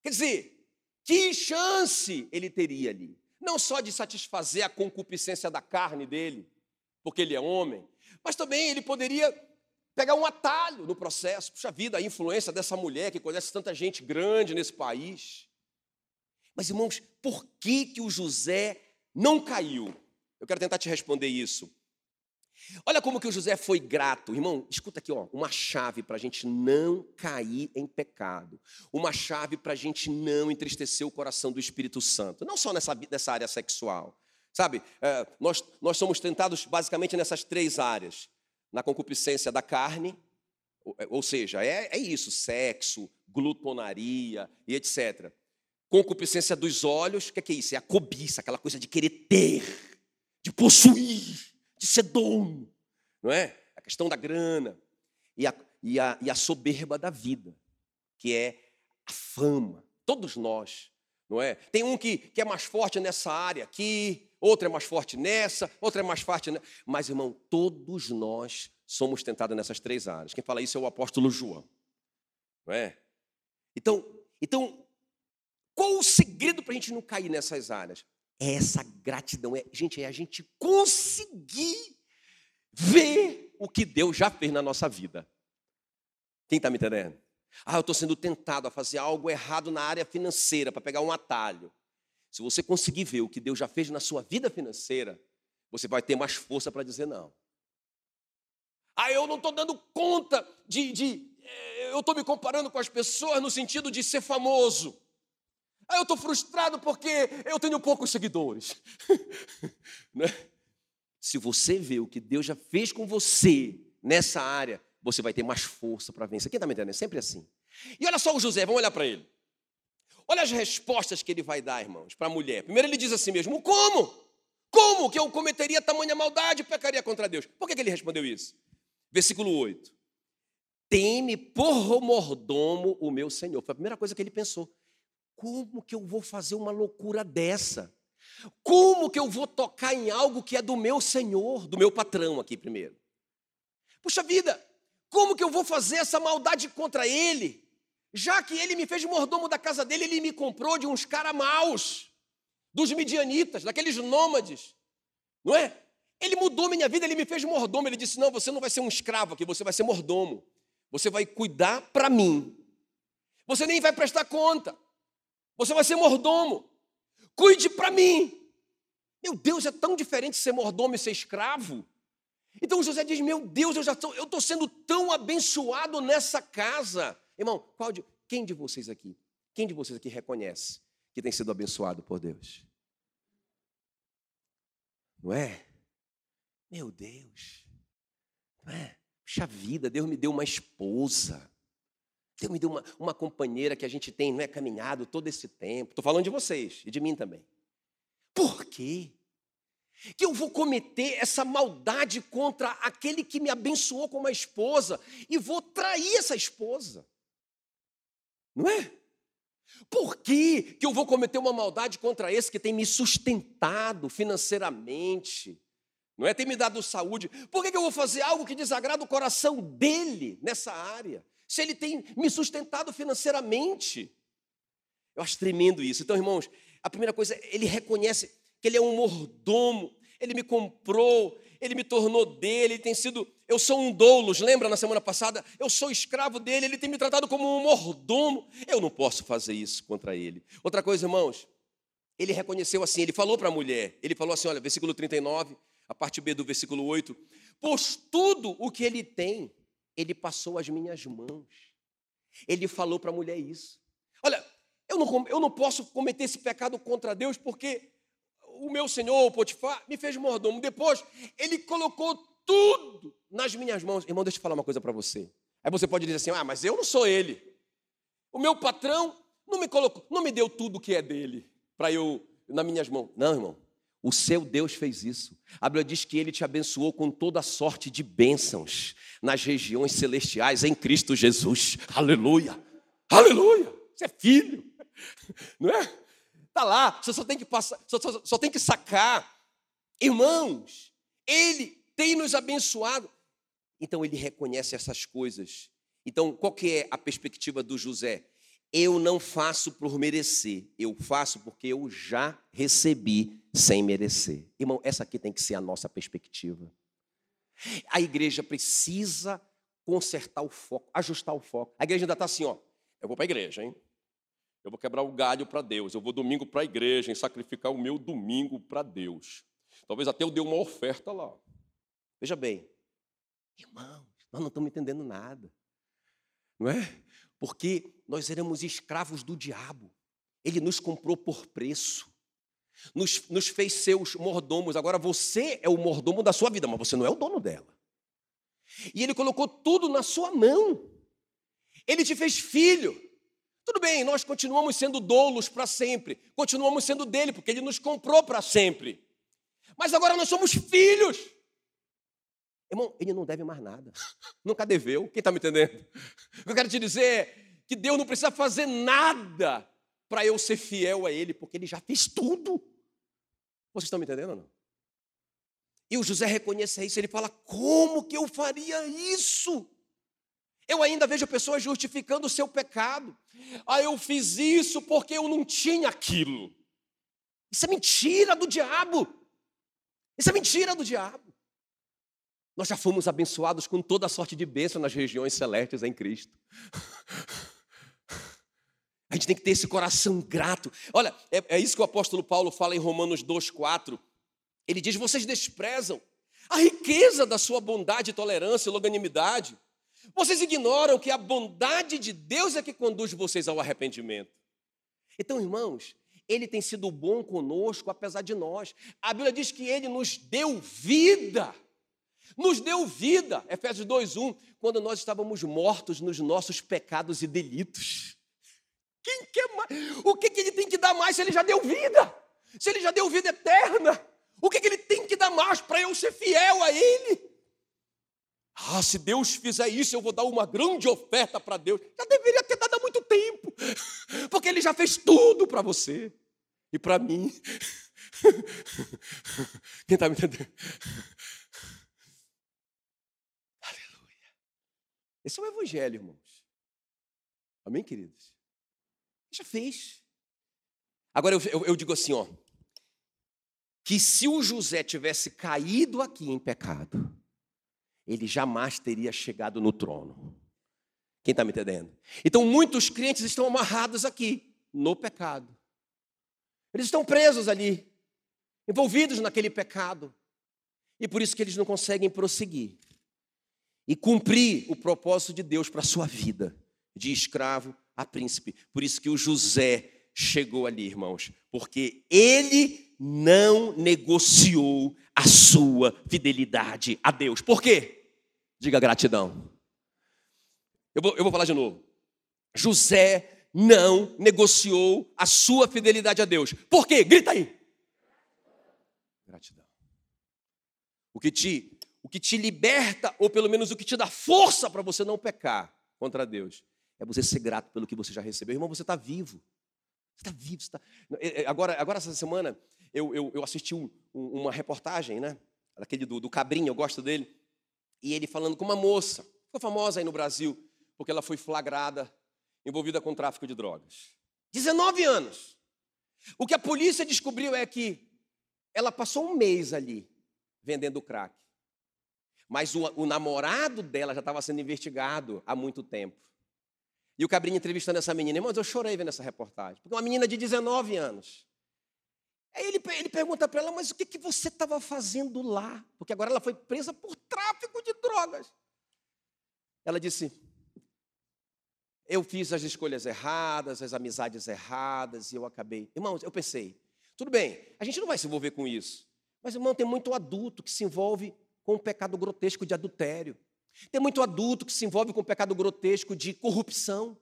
Quer dizer, que chance ele teria ali? Não só de satisfazer a concupiscência da carne dele, porque ele é homem, mas também ele poderia pegar um atalho no processo. Puxa vida, a influência dessa mulher que conhece tanta gente grande nesse país. Mas, irmãos, por que, que o José não caiu? Eu quero tentar te responder isso. Olha como que o José foi grato. Irmão, escuta aqui, ó, uma chave para a gente não cair em pecado. Uma chave para a gente não entristecer o coração do Espírito Santo. Não só nessa, nessa área sexual. Sabe, é, nós, nós somos tentados basicamente nessas três áreas. Na concupiscência da carne, ou, é, ou seja, é, é isso, sexo, glutonaria e etc. Concupiscência dos olhos, o que, que é isso? É a cobiça, aquela coisa de querer ter, de possuir, de ser dono, não é? A questão da grana e a, e a, e a soberba da vida, que é a fama. Todos nós, não é? Tem um que, que é mais forte nessa área aqui, outro é mais forte nessa, outro é mais forte nessa. Mas, irmão, todos nós somos tentados nessas três áreas. Quem fala isso é o apóstolo João, não é? Então, então qual o segredo para a gente não cair nessas áreas? É essa gratidão. É, gente, é a gente conseguir ver o que Deus já fez na nossa vida. Quem está me entendendo? Ah, eu estou sendo tentado a fazer algo errado na área financeira para pegar um atalho. Se você conseguir ver o que Deus já fez na sua vida financeira, você vai ter mais força para dizer não. Ah, eu não estou dando conta de, de eh, eu estou me comparando com as pessoas no sentido de ser famoso. Ah, eu estou frustrado porque eu tenho poucos seguidores. né? Se você vê o que Deus já fez com você nessa área, você vai ter mais força para vencer. Quem está me entendendo? É sempre assim. E olha só o José, vamos olhar para ele. Olha as respostas que ele vai dar, irmãos, para a mulher. Primeiro ele diz assim mesmo: como? Como que eu cometeria tamanha maldade e pecaria contra Deus? Por que, que ele respondeu isso? Versículo 8. Teme por mordomo o meu Senhor. Foi a primeira coisa que ele pensou. Como que eu vou fazer uma loucura dessa? Como que eu vou tocar em algo que é do meu Senhor, do meu patrão aqui primeiro? Puxa vida, como que eu vou fazer essa maldade contra ele? Já que ele me fez mordomo da casa dele, ele me comprou de uns caras maus, dos midianitas, daqueles nômades, não é? Ele mudou minha vida, ele me fez mordomo. Ele disse: Não, você não vai ser um escravo aqui, você vai ser mordomo. Você vai cuidar para mim. Você nem vai prestar conta. Você vai ser mordomo. Cuide para mim. Meu Deus, é tão diferente ser mordomo e ser escravo. Então José diz: Meu Deus, eu já estou, sendo tão abençoado nessa casa. Irmão, qual de, quem de vocês aqui, quem de vocês aqui reconhece que tem sido abençoado por Deus? Não é? Meu Deus, não é? Puxa vida, Deus me deu uma esposa. Deus me deu uma, uma companheira que a gente tem, não é caminhado todo esse tempo. Estou falando de vocês e de mim também. Por quê? Que eu vou cometer essa maldade contra aquele que me abençoou com uma esposa e vou trair essa esposa. Não é? Por que, que eu vou cometer uma maldade contra esse que tem me sustentado financeiramente? Não é? Tem me dado saúde. Por que, que eu vou fazer algo que desagrada o coração dele nessa área? Se ele tem me sustentado financeiramente. Eu acho tremendo isso. Então, irmãos, a primeira coisa, ele reconhece que ele é um mordomo, ele me comprou, ele me tornou dele, ele tem sido. Eu sou um doulos, lembra na semana passada? Eu sou escravo dele, ele tem me tratado como um mordomo. Eu não posso fazer isso contra ele. Outra coisa, irmãos, ele reconheceu assim, ele falou para a mulher, ele falou assim: olha, versículo 39, a parte B do versículo 8: Pois tudo o que ele tem, ele passou às minhas mãos. Ele falou para a mulher isso. Olha, eu não, eu não posso cometer esse pecado contra Deus porque o meu senhor, o Potifar, me fez mordomo. Depois, ele colocou tudo nas minhas mãos. Irmão, deixa eu falar uma coisa para você. Aí você pode dizer assim: ah, mas eu não sou ele. O meu patrão não me colocou, não me deu tudo que é dele para eu nas minhas mãos. Não, irmão. O seu Deus fez isso. A Bíblia diz que ele te abençoou com toda sorte de bênçãos nas regiões celestiais em Cristo Jesus. Aleluia! Aleluia! Você é filho, não é? Está lá, você só tem que passar, só, só, só tem que sacar. Irmãos, Ele tem nos abençoado. Então ele reconhece essas coisas. Então, qual que é a perspectiva do José? Eu não faço por merecer, eu faço porque eu já recebi sem merecer. Irmão, essa aqui tem que ser a nossa perspectiva. A igreja precisa consertar o foco, ajustar o foco. A igreja ainda está assim, ó. Eu vou para a igreja, hein? Eu vou quebrar o galho para Deus. Eu vou domingo para a igreja, em sacrificar o meu domingo para Deus. Talvez até eu dê uma oferta lá. Veja bem, irmãos, nós não estamos entendendo nada. Não é? Porque nós éramos escravos do diabo. Ele nos comprou por preço. Nos, nos fez seus mordomos. Agora você é o mordomo da sua vida, mas você não é o dono dela. E ele colocou tudo na sua mão. Ele te fez filho. Tudo bem, nós continuamos sendo doulos para sempre, continuamos sendo dele, porque ele nos comprou para sempre. Mas agora nós somos filhos. Irmão, ele não deve mais nada, nunca deveu. Quem está me entendendo? Eu quero te dizer é que Deus não precisa fazer nada para eu ser fiel a Ele, porque Ele já fez tudo. Vocês estão me entendendo ou não? E o José reconhece isso, ele fala: como que eu faria isso? Eu ainda vejo pessoas justificando o seu pecado. Ah, eu fiz isso porque eu não tinha aquilo. Isso é mentira do diabo. Isso é mentira do diabo. Nós já fomos abençoados com toda a sorte de bênção nas regiões celestes em Cristo. A gente tem que ter esse coração grato. Olha, é, é isso que o apóstolo Paulo fala em Romanos 2,4. Ele diz: vocês desprezam a riqueza da sua bondade, tolerância e longanimidade vocês ignoram que a bondade de Deus é que conduz vocês ao arrependimento. Então, irmãos, ele tem sido bom conosco apesar de nós. A Bíblia diz que ele nos deu vida. Nos deu vida. Efésios 2:1, quando nós estávamos mortos nos nossos pecados e delitos. Quem quer mais? O que, que ele tem que dar mais se ele já deu vida? Se ele já deu vida eterna, o que, que ele tem que dar mais para eu ser fiel a ele? Ah, se Deus fizer isso, eu vou dar uma grande oferta para Deus. Já deveria ter dado há muito tempo, porque Ele já fez tudo para você e para mim. Quem está me entendendo? Aleluia. Esse é o Evangelho, irmãos. Amém, queridos? Já fez. Agora eu, eu, eu digo assim, ó, que se o José tivesse caído aqui em pecado, ele jamais teria chegado no trono. Quem está me entendendo? Então, muitos crentes estão amarrados aqui, no pecado. Eles estão presos ali, envolvidos naquele pecado. E por isso que eles não conseguem prosseguir e cumprir o propósito de Deus para a sua vida, de escravo a príncipe. Por isso que o José chegou ali, irmãos, porque ele não negociou a sua fidelidade a Deus. Por quê? Diga gratidão. Eu vou, eu vou falar de novo. José não negociou a sua fidelidade a Deus. Por quê? Grita aí. Gratidão. O que te, o que te liberta, ou pelo menos o que te dá força para você não pecar contra Deus, é você ser grato pelo que você já recebeu. Irmão, você está vivo. Você está vivo. Você tá... É, é, agora, agora, essa semana, eu, eu, eu assisti um, uma reportagem, né? Daquele do, do Cabrinho, eu gosto dele e ele falando com uma moça, ficou famosa aí no Brasil, porque ela foi flagrada, envolvida com tráfico de drogas. 19 anos. O que a polícia descobriu é que ela passou um mês ali vendendo crack. Mas o, o namorado dela já estava sendo investigado há muito tempo. E o Cabrinho entrevistando essa menina, irmãos, eu chorei vendo essa reportagem. Porque uma menina de 19 anos. Aí ele, ele pergunta para ela, mas o que, que você estava fazendo lá? Porque agora ela foi presa por tráfico de drogas. Ela disse: Eu fiz as escolhas erradas, as amizades erradas, e eu acabei. Irmãos, eu pensei, tudo bem, a gente não vai se envolver com isso. Mas, irmão, tem muito adulto que se envolve com o pecado grotesco de adultério. Tem muito adulto que se envolve com o pecado grotesco de corrupção.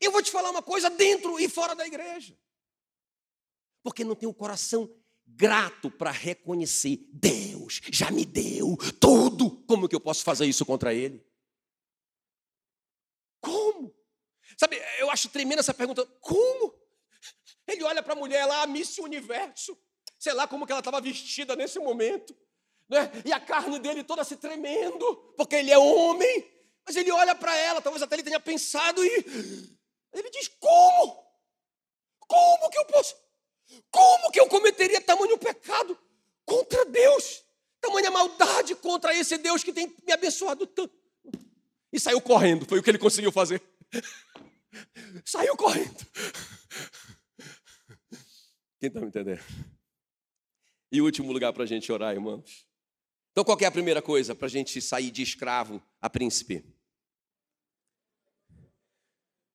Eu vou te falar uma coisa dentro e fora da igreja. Porque não tem o um coração grato para reconhecer: Deus já me deu tudo. Como que eu posso fazer isso contra Ele? Como? Sabe, eu acho tremenda essa pergunta. Como? Ele olha para a mulher lá, Miss Universo. Sei lá como que ela estava vestida nesse momento. Né? E a carne dele toda se tremendo, porque ele é homem. Mas ele olha para ela, talvez até ele tenha pensado e ele diz: Como? Como que eu posso? Como que eu cometeria tamanho pecado contra Deus? Tamanha maldade contra esse Deus que tem me abençoado tanto. E saiu correndo, foi o que ele conseguiu fazer. Saiu correndo. Quem está me entendendo? E último lugar para a gente orar, irmãos. Então, qual é a primeira coisa para a gente sair de escravo a príncipe?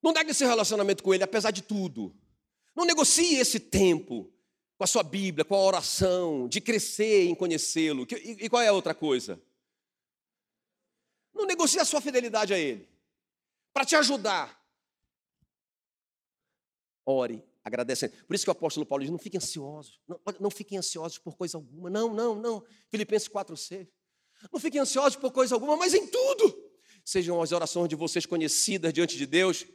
Não negue esse relacionamento com ele, apesar de tudo. Não negocie esse tempo com a sua Bíblia, com a oração, de crescer em conhecê-lo. E, qual é a outra coisa? Não negocie a sua fidelidade a Ele. Para te ajudar. Ore, agradecendo. Por isso que o apóstolo Paulo diz: não fiquem ansiosos. Não, não fiquem ansiosos por coisa alguma. Não, não, não. Filipenses 4, 6. Não fiquem ansiosos por coisa alguma, mas em tudo. Sejam as orações de vocês conhecidas diante de Deus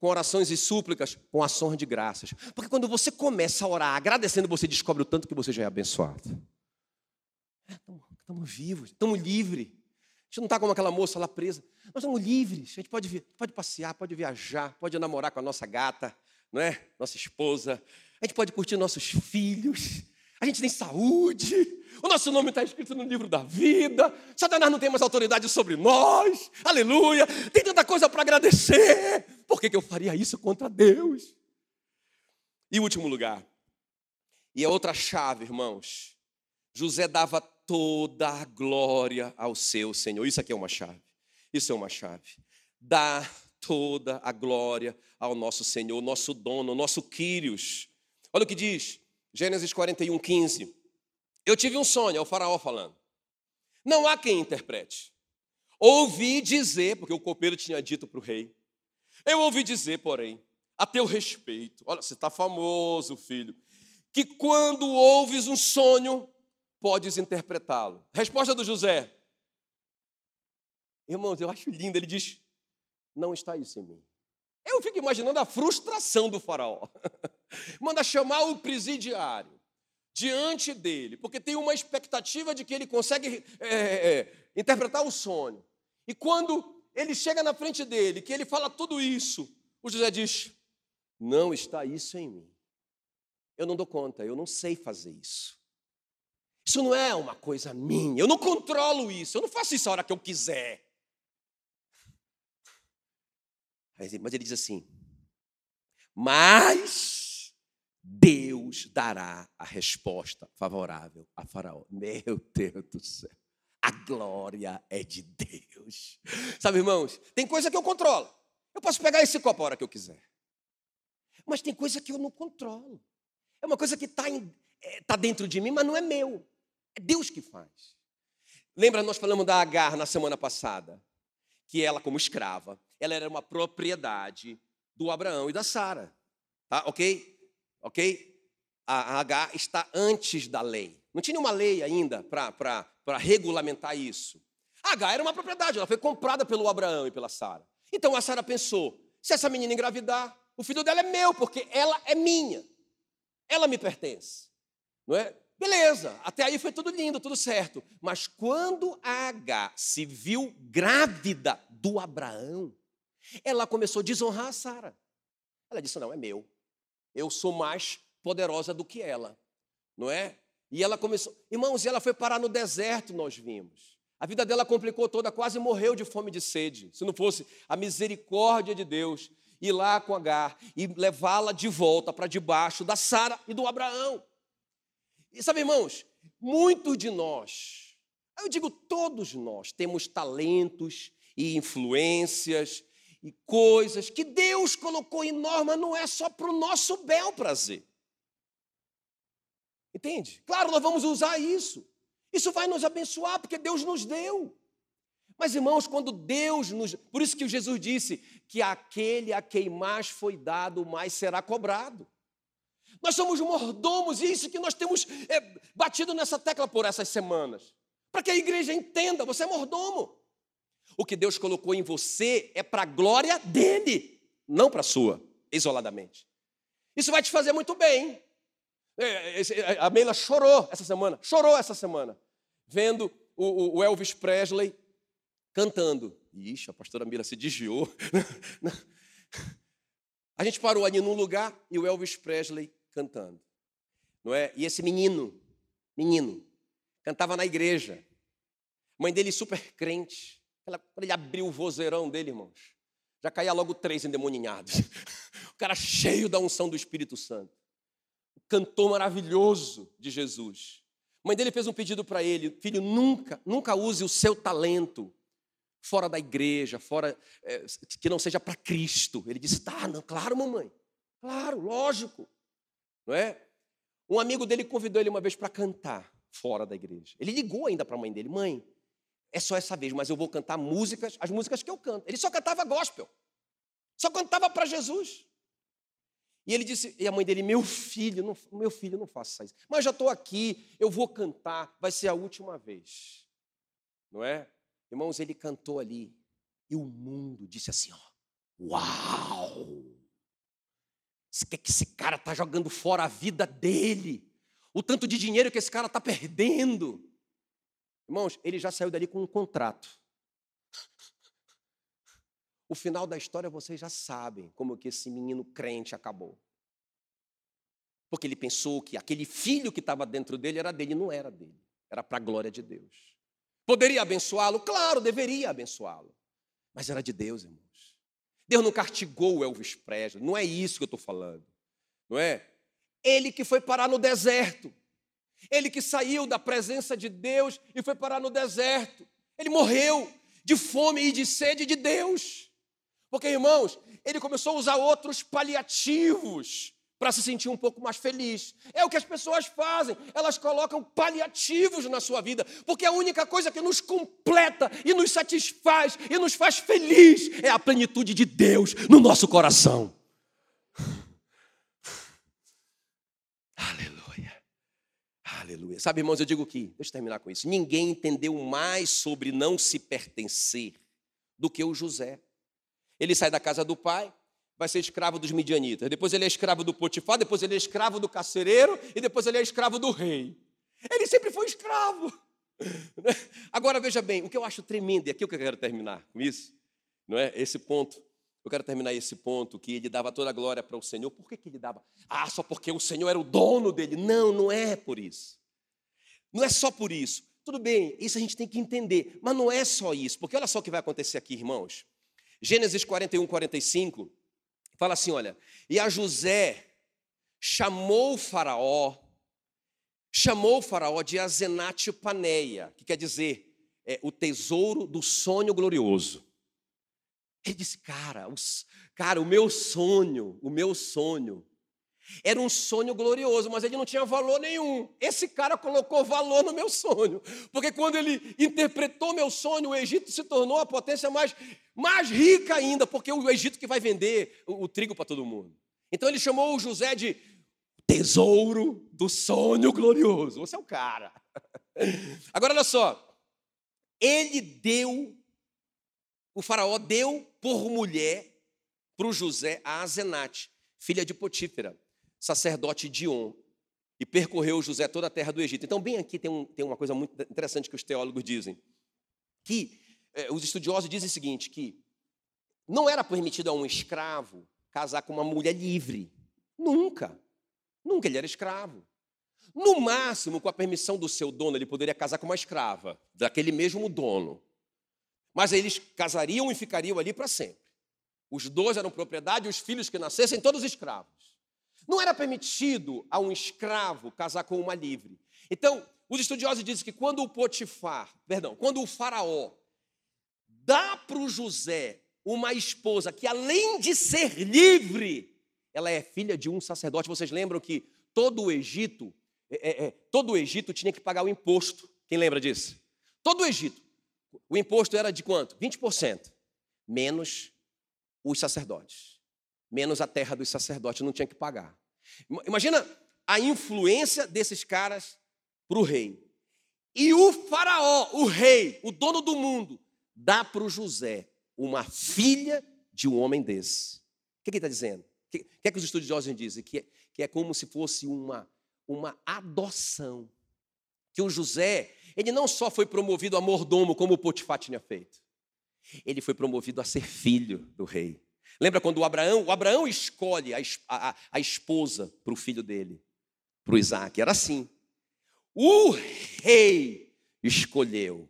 com orações e súplicas, com ações de graças. Porque quando você começa a orar agradecendo, você descobre o tanto que você já é abençoado. Estamos é, vivos, estamos livres. A gente não está como aquela moça lá presa. Nós estamos livres. A gente pode, pode passear, pode viajar, pode namorar com a nossa gata, não é? Nossa esposa. A gente pode curtir nossos filhos. A gente tem saúde. O nosso nome está escrito no livro da vida. Satanás não tem mais autoridade sobre nós. Aleluia. Tem tanta coisa para agradecer. Por que, que eu faria isso contra Deus? E último lugar. E a outra chave, irmãos. José dava toda a glória ao seu Senhor. Isso aqui é uma chave. Isso é uma chave. Dá toda a glória ao nosso Senhor, nosso dono, nosso Quírios. Olha o que diz Gênesis 41, 15. Eu tive um sonho, é o faraó falando. Não há quem interprete. Ouvi dizer, porque o copeiro tinha dito para o rei. Eu ouvi dizer, porém, a teu respeito. Olha, você está famoso, filho. Que quando ouves um sonho, podes interpretá-lo. Resposta do José. Irmãos, eu acho lindo. Ele diz: Não está isso em mim. Eu fico imaginando a frustração do faraó. Manda chamar o presidiário diante dele, porque tem uma expectativa de que ele consegue é, é, interpretar o sonho. E quando ele chega na frente dele, que ele fala tudo isso, o José diz: Não está isso em mim. Eu não dou conta, eu não sei fazer isso. Isso não é uma coisa minha, eu não controlo isso, eu não faço isso a hora que eu quiser. Mas ele diz assim: Mas Deus dará a resposta favorável a Faraó. Meu Deus do céu. A glória é de Deus. Sabe, irmãos, tem coisa que eu controlo. Eu posso pegar esse copo a hora que eu quiser. Mas tem coisa que eu não controlo. É uma coisa que está é, tá dentro de mim, mas não é meu. É Deus que faz. Lembra, nós falamos da Agar na semana passada, que ela, como escrava, ela era uma propriedade do Abraão e da Sara. Tá, ok? ok? A H está antes da lei. Não tinha uma lei ainda para regulamentar isso. A H era uma propriedade, ela foi comprada pelo Abraão e pela Sara. Então a Sara pensou: se essa menina engravidar, o filho dela é meu, porque ela é minha. Ela me pertence. Não é? Beleza, até aí foi tudo lindo, tudo certo. Mas quando a H se viu grávida do Abraão, ela começou a desonrar a Sara. Ela disse: Não, é meu. Eu sou mais poderosa do que ela, não é? E ela começou, irmãos, ela foi parar no deserto, nós vimos. A vida dela complicou toda, quase morreu de fome e de sede. Se não fosse a misericórdia de Deus ir lá com Agar e levá-la de volta para debaixo da Sara e do Abraão. E sabe, irmãos, muitos de nós, eu digo todos nós, temos talentos e influências e coisas que Deus colocou em norma, não é só para o nosso bel prazer. Entende? Claro, nós vamos usar isso. Isso vai nos abençoar, porque Deus nos deu. Mas, irmãos, quando Deus nos. Por isso que Jesus disse que aquele a quem mais foi dado, mais será cobrado. Nós somos mordomos, e isso que nós temos é, batido nessa tecla por essas semanas. Para que a igreja entenda, você é mordomo. O que Deus colocou em você é para a glória dele, não para a sua, isoladamente. Isso vai te fazer muito bem. É, é, a Meila chorou essa semana, chorou essa semana, vendo o, Elvis Presley cantando. Ixi, a pastora Mila se desviou. A gente parou ali num lugar e o Elvis Presley cantando. Não é? E esse menino, menino, cantava na igreja. Mãe dele super crente. Ele abriu o vozeirão dele, irmãos, já caía logo três endemoninhados. O cara cheio da unção do Espírito Santo cantor maravilhoso de Jesus. A mãe dele fez um pedido para ele: filho, nunca, nunca use o seu talento fora da igreja, fora é, que não seja para Cristo. Ele disse: tá, não, claro, mamãe, claro, lógico, não é? Um amigo dele convidou ele uma vez para cantar fora da igreja. Ele ligou ainda para a mãe dele: mãe, é só essa vez, mas eu vou cantar músicas, as músicas que eu canto. Ele só cantava gospel, só cantava para Jesus. E ele disse, e a mãe dele, meu filho, não, meu filho, não faça isso. Mas já estou aqui, eu vou cantar, vai ser a última vez. Não é? Irmãos, ele cantou ali. E o mundo disse assim: ó, uau! O que, que esse cara está jogando fora a vida dele? O tanto de dinheiro que esse cara está perdendo. Irmãos, ele já saiu dali com um contrato. O final da história vocês já sabem como que esse menino crente acabou. Porque ele pensou que aquele filho que estava dentro dele era dele, não era dele. Era para a glória de Deus. Poderia abençoá-lo? Claro, deveria abençoá-lo. Mas era de Deus, irmãos. Deus não castigou o Elvis Presley, não é isso que eu estou falando. Não é? Ele que foi parar no deserto. Ele que saiu da presença de Deus e foi parar no deserto. Ele morreu de fome e de sede de Deus. Porque, irmãos, ele começou a usar outros paliativos para se sentir um pouco mais feliz. É o que as pessoas fazem, elas colocam paliativos na sua vida, porque a única coisa que nos completa e nos satisfaz e nos faz feliz é a plenitude de Deus no nosso coração. Aleluia. Aleluia. Sabe, irmãos, eu digo que, deixa eu terminar com isso. Ninguém entendeu mais sobre não se pertencer do que o José. Ele sai da casa do pai, vai ser escravo dos midianitas. Depois ele é escravo do Potifar, depois ele é escravo do carcereiro e depois ele é escravo do rei. Ele sempre foi escravo. Agora veja bem, o que eu acho tremendo, e aqui eu quero terminar com isso, não é? Esse ponto. Eu quero terminar esse ponto que ele dava toda a glória para o Senhor. Por que, que ele dava? Ah, só porque o Senhor era o dono dele. Não, não é por isso. Não é só por isso. Tudo bem, isso a gente tem que entender, mas não é só isso, porque olha só o que vai acontecer aqui, irmãos. Gênesis 41, 45, fala assim: olha, e a José chamou o Faraó, chamou o Faraó de Azenate Paneia, que quer dizer é, o tesouro do sonho glorioso. Ele disse, cara, os, cara, o meu sonho, o meu sonho era um sonho glorioso, mas ele não tinha valor nenhum. Esse cara colocou valor no meu sonho, porque quando ele interpretou meu sonho, o Egito se tornou a potência mais, mais rica ainda, porque o Egito que vai vender o, o trigo para todo mundo. Então ele chamou o José de tesouro do sonho glorioso. Você é o cara. Agora olha só, ele deu, o faraó deu por mulher para o José a Azenate, filha de Potífera sacerdote de On, e percorreu José toda a terra do Egito. Então, bem aqui tem, um, tem uma coisa muito interessante que os teólogos dizem, que eh, os estudiosos dizem o seguinte, que não era permitido a um escravo casar com uma mulher livre. Nunca. Nunca ele era escravo. No máximo, com a permissão do seu dono, ele poderia casar com uma escrava, daquele mesmo dono. Mas eles casariam e ficariam ali para sempre. Os dois eram propriedade, os filhos que nascessem, todos escravos. Não era permitido a um escravo casar com uma livre. Então, os estudiosos dizem que quando o Potifar, perdão, quando o faraó dá para o José uma esposa que, além de ser livre, ela é filha de um sacerdote. Vocês lembram que todo o Egito, é, é, é todo o Egito tinha que pagar o imposto. Quem lembra disso? Todo o Egito. O imposto era de quanto? 20%. Menos os sacerdotes. Menos a terra dos sacerdotes, não tinha que pagar. Imagina a influência desses caras para o rei. E o faraó, o rei, o dono do mundo, dá para o José uma filha de um homem desse. O que, ele está dizendo? O que, é que os estudiosos dizem? Que é, que é como se fosse uma, uma adoção. Que o José, ele não só foi promovido a mordomo, como o Potifar tinha feito. Ele foi promovido a ser filho do rei. Lembra quando o Abraão, o Abraão escolhe a, a, a esposa para o filho dele, para o Isaac. Era assim. O rei escolheu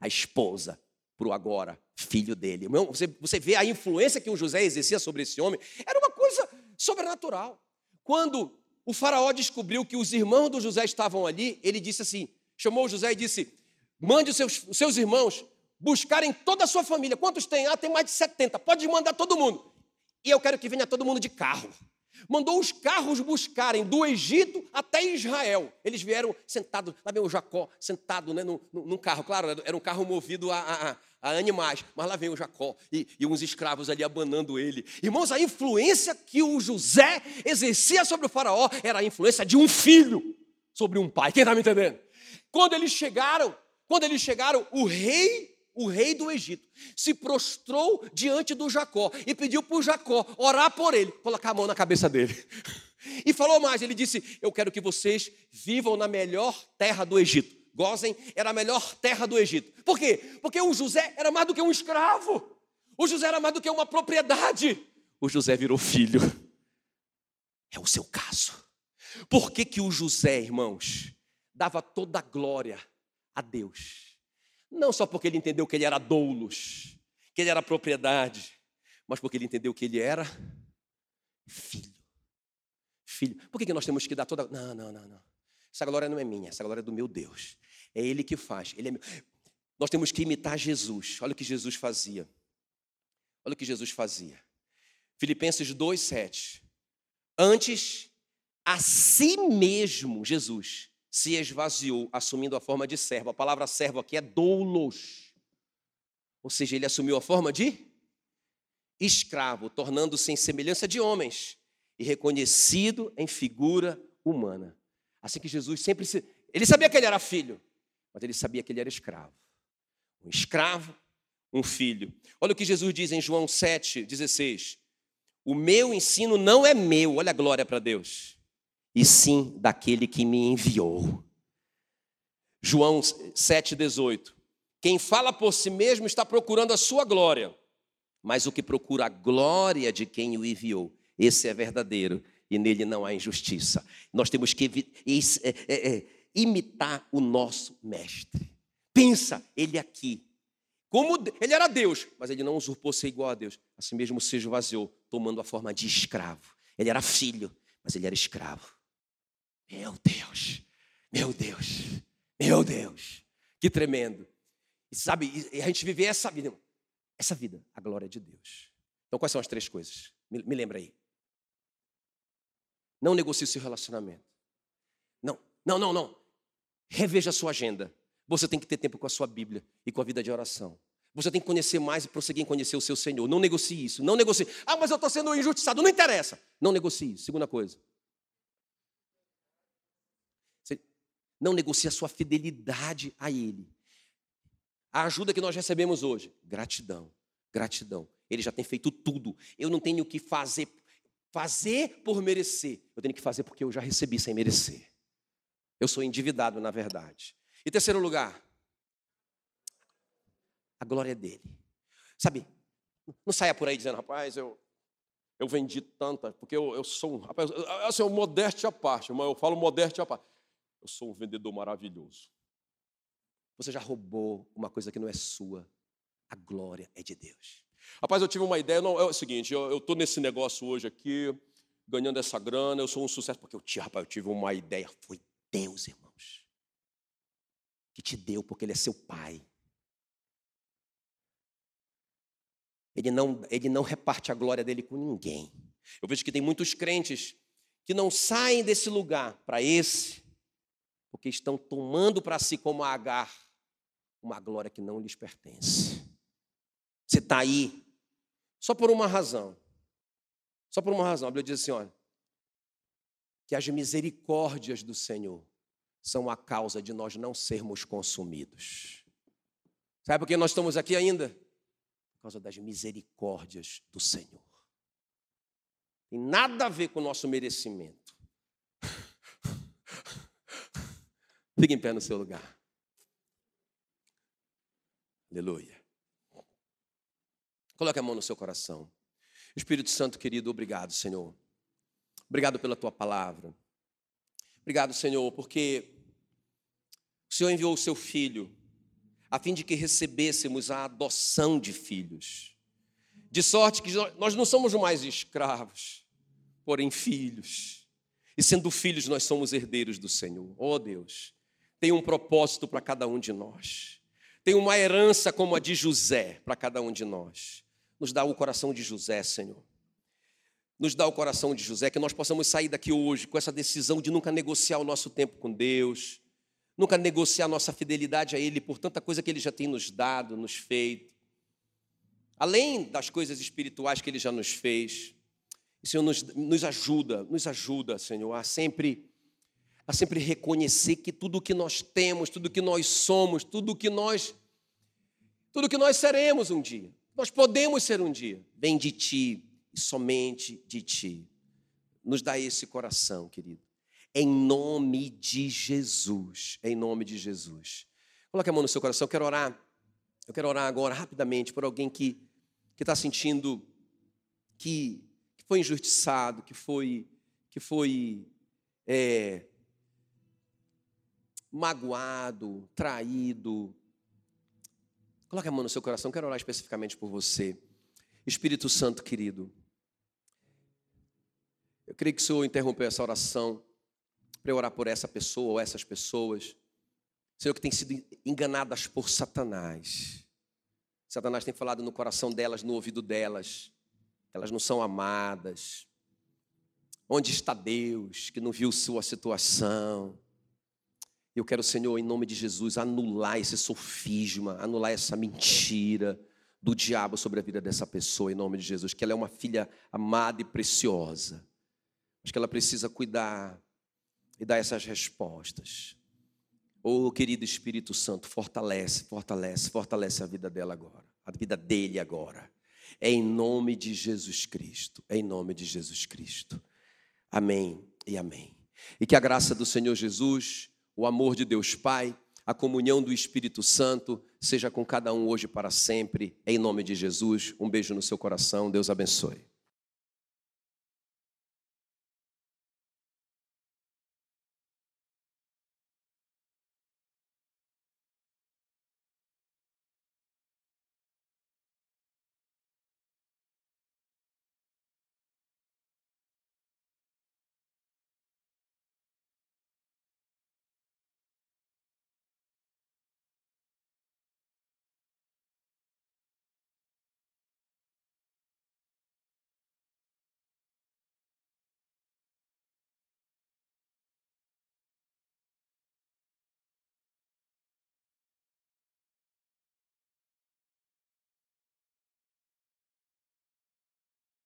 a esposa para o agora filho dele. Você, você vê a influência que o José exercia sobre esse homem, era uma coisa sobrenatural. Quando o faraó descobriu que os irmãos do José estavam ali, ele disse assim: chamou o José e disse: mande os seus, os seus irmãos buscarem toda a sua família. Quantos tem? Ah, tem mais de 70. Pode mandar todo mundo. E eu quero que venha todo mundo de carro mandou os carros buscarem do Egito até Israel. Eles vieram sentados, lá vem o Jacó, sentado né, num, num carro. Claro, era um carro movido a, a, a animais, mas lá vem o Jacó e, e, uns escravos ali abanando ele. Irmãos, a influência que o José exercia sobre o faraó era a influência de um filho sobre um pai. Quem está me entendendo? Quando eles chegaram, quando eles chegaram, o rei o rei do Egito, se prostrou diante do Jacó e pediu o Jacó orar por ele, colocar a mão na cabeça dele. E falou mais: ele disse: Eu quero que vocês vivam na melhor terra do Egito. Gozem era a melhor terra do Egito. Por quê? Porque o José era mais do que um escravo, o José era mais do que uma propriedade. O José virou filho. É o seu caso. Por que, que o José, irmãos, dava toda a glória a Deus? Não só porque ele entendeu que ele era doulos, que ele era propriedade, mas porque ele entendeu que ele era filho. Filho. Por que, que nós temos que dar toda. Não, não, não, não. Essa glória não é minha, essa glória é do meu Deus. É Ele que faz. Ele é meu. Nós temos que imitar Jesus. Olha o que Jesus fazia. Olha o que Jesus fazia. Filipenses 2,7. Antes, a si mesmo, Jesus se esvaziou, assumindo a forma de servo. A palavra servo aqui é doulos. Ou seja, ele assumiu a forma de escravo, tornando-se em semelhança de homens e reconhecido em figura humana. Assim que Jesus sempre se. Ele sabia que ele era filho, mas ele sabia que ele era escravo. Um escravo, um filho. Olha o que Jesus diz em João 7, 16. O meu ensino não é meu, olha a glória para Deus e sim daquele que me enviou. João 7,18. Quem fala por si mesmo está procurando a sua glória, mas o que procura a glória de quem o enviou, esse é verdadeiro e nele não há injustiça. Nós temos que é, é, é, imitar o nosso mestre. Pensa, ele aqui. Como ele era Deus, mas ele não usurpou ser igual a Deus. Assim mesmo se esvaziou, tomando a forma de escravo. Ele era filho, mas ele era escravo. Meu Deus, meu Deus, meu Deus, que tremendo. E sabe, a gente viver essa vida, essa vida, a glória de Deus. Então, quais são as três coisas? Me, me lembra aí. Não negocie seu relacionamento. Não, não, não, não. Reveja a sua agenda. Você tem que ter tempo com a sua Bíblia e com a vida de oração. Você tem que conhecer mais e prosseguir em conhecer o seu Senhor. Não negocie isso. Não negocie. Ah, mas eu estou sendo injustiçado. Não interessa. Não negocie isso. Segunda coisa. Não negocie a sua fidelidade a Ele. A ajuda que nós recebemos hoje, gratidão, gratidão. Ele já tem feito tudo. Eu não tenho que fazer, fazer por merecer. Eu tenho que fazer porque eu já recebi sem merecer. Eu sou endividado, na verdade. E terceiro lugar, a glória dele. Sabe, não saia por aí dizendo, rapaz, eu Eu vendi tanta, porque eu, eu sou um. Rapaz, assim, eu modéstia à parte, mas eu falo modéstia à parte. Eu sou um vendedor maravilhoso. Você já roubou uma coisa que não é sua. A glória é de Deus. Rapaz, eu tive uma ideia, não, é o seguinte, eu estou nesse negócio hoje aqui, ganhando essa grana, eu sou um sucesso, porque eu, rapaz, eu tive uma ideia, foi Deus, irmãos, que te deu, porque Ele é seu Pai. Ele não, ele não reparte a glória dele com ninguém. Eu vejo que tem muitos crentes que não saem desse lugar para esse, porque estão tomando para si como Agar uma glória que não lhes pertence. Você está aí só por uma razão. Só por uma razão. A Bíblia diz assim: olha, que as misericórdias do Senhor são a causa de nós não sermos consumidos. Sabe por que nós estamos aqui ainda? Por causa das misericórdias do Senhor. Tem nada a ver com o nosso merecimento. Fique em pé no seu lugar. Aleluia. Coloque a mão no seu coração. Espírito Santo querido, obrigado, Senhor. Obrigado pela tua palavra. Obrigado, Senhor, porque o Senhor enviou o seu filho a fim de que recebêssemos a adoção de filhos. De sorte que nós não somos mais escravos, porém filhos. E sendo filhos, nós somos herdeiros do Senhor. Oh Deus, tem um propósito para cada um de nós. Tem uma herança como a de José para cada um de nós. Nos dá o coração de José, Senhor. Nos dá o coração de José, que nós possamos sair daqui hoje com essa decisão de nunca negociar o nosso tempo com Deus, nunca negociar nossa fidelidade a Ele por tanta coisa que Ele já tem nos dado, nos feito. Além das coisas espirituais que Ele já nos fez, Senhor nos, nos ajuda, nos ajuda, Senhor, a sempre, a sempre reconhecer que tudo o que nós temos, tudo o que nós somos, tudo o que nós, tudo que nós seremos um dia, nós podemos ser um dia, vem de Ti e somente de Ti. Nos dá esse coração, querido em nome de Jesus. Em nome de Jesus. Coloque a mão no seu coração. Eu quero orar. Eu quero orar agora rapidamente por alguém que que está sentindo que, que, foi injustiçado, que foi que foi é, magoado, traído. Coloque a mão no seu coração. Quero orar especificamente por você. Espírito Santo querido. Eu creio que o Senhor interrompeu essa oração para orar por essa pessoa ou essas pessoas. Senhor, que tem sido enganadas por Satanás. Satanás tem falado no coração delas, no ouvido delas. Elas não são amadas. Onde está Deus que não viu sua situação? Eu quero, Senhor, em nome de Jesus, anular esse sofisma, anular essa mentira do diabo sobre a vida dessa pessoa, em nome de Jesus, que ela é uma filha amada e preciosa, mas que ela precisa cuidar e dar essas respostas. Oh, querido Espírito Santo, fortalece, fortalece, fortalece a vida dela agora, a vida dele agora. É em nome de Jesus Cristo, é em nome de Jesus Cristo. Amém e amém. E que a graça do Senhor Jesus, o amor de Deus Pai, a comunhão do Espírito Santo seja com cada um hoje para sempre, em nome de Jesus. Um beijo no seu coração, Deus abençoe.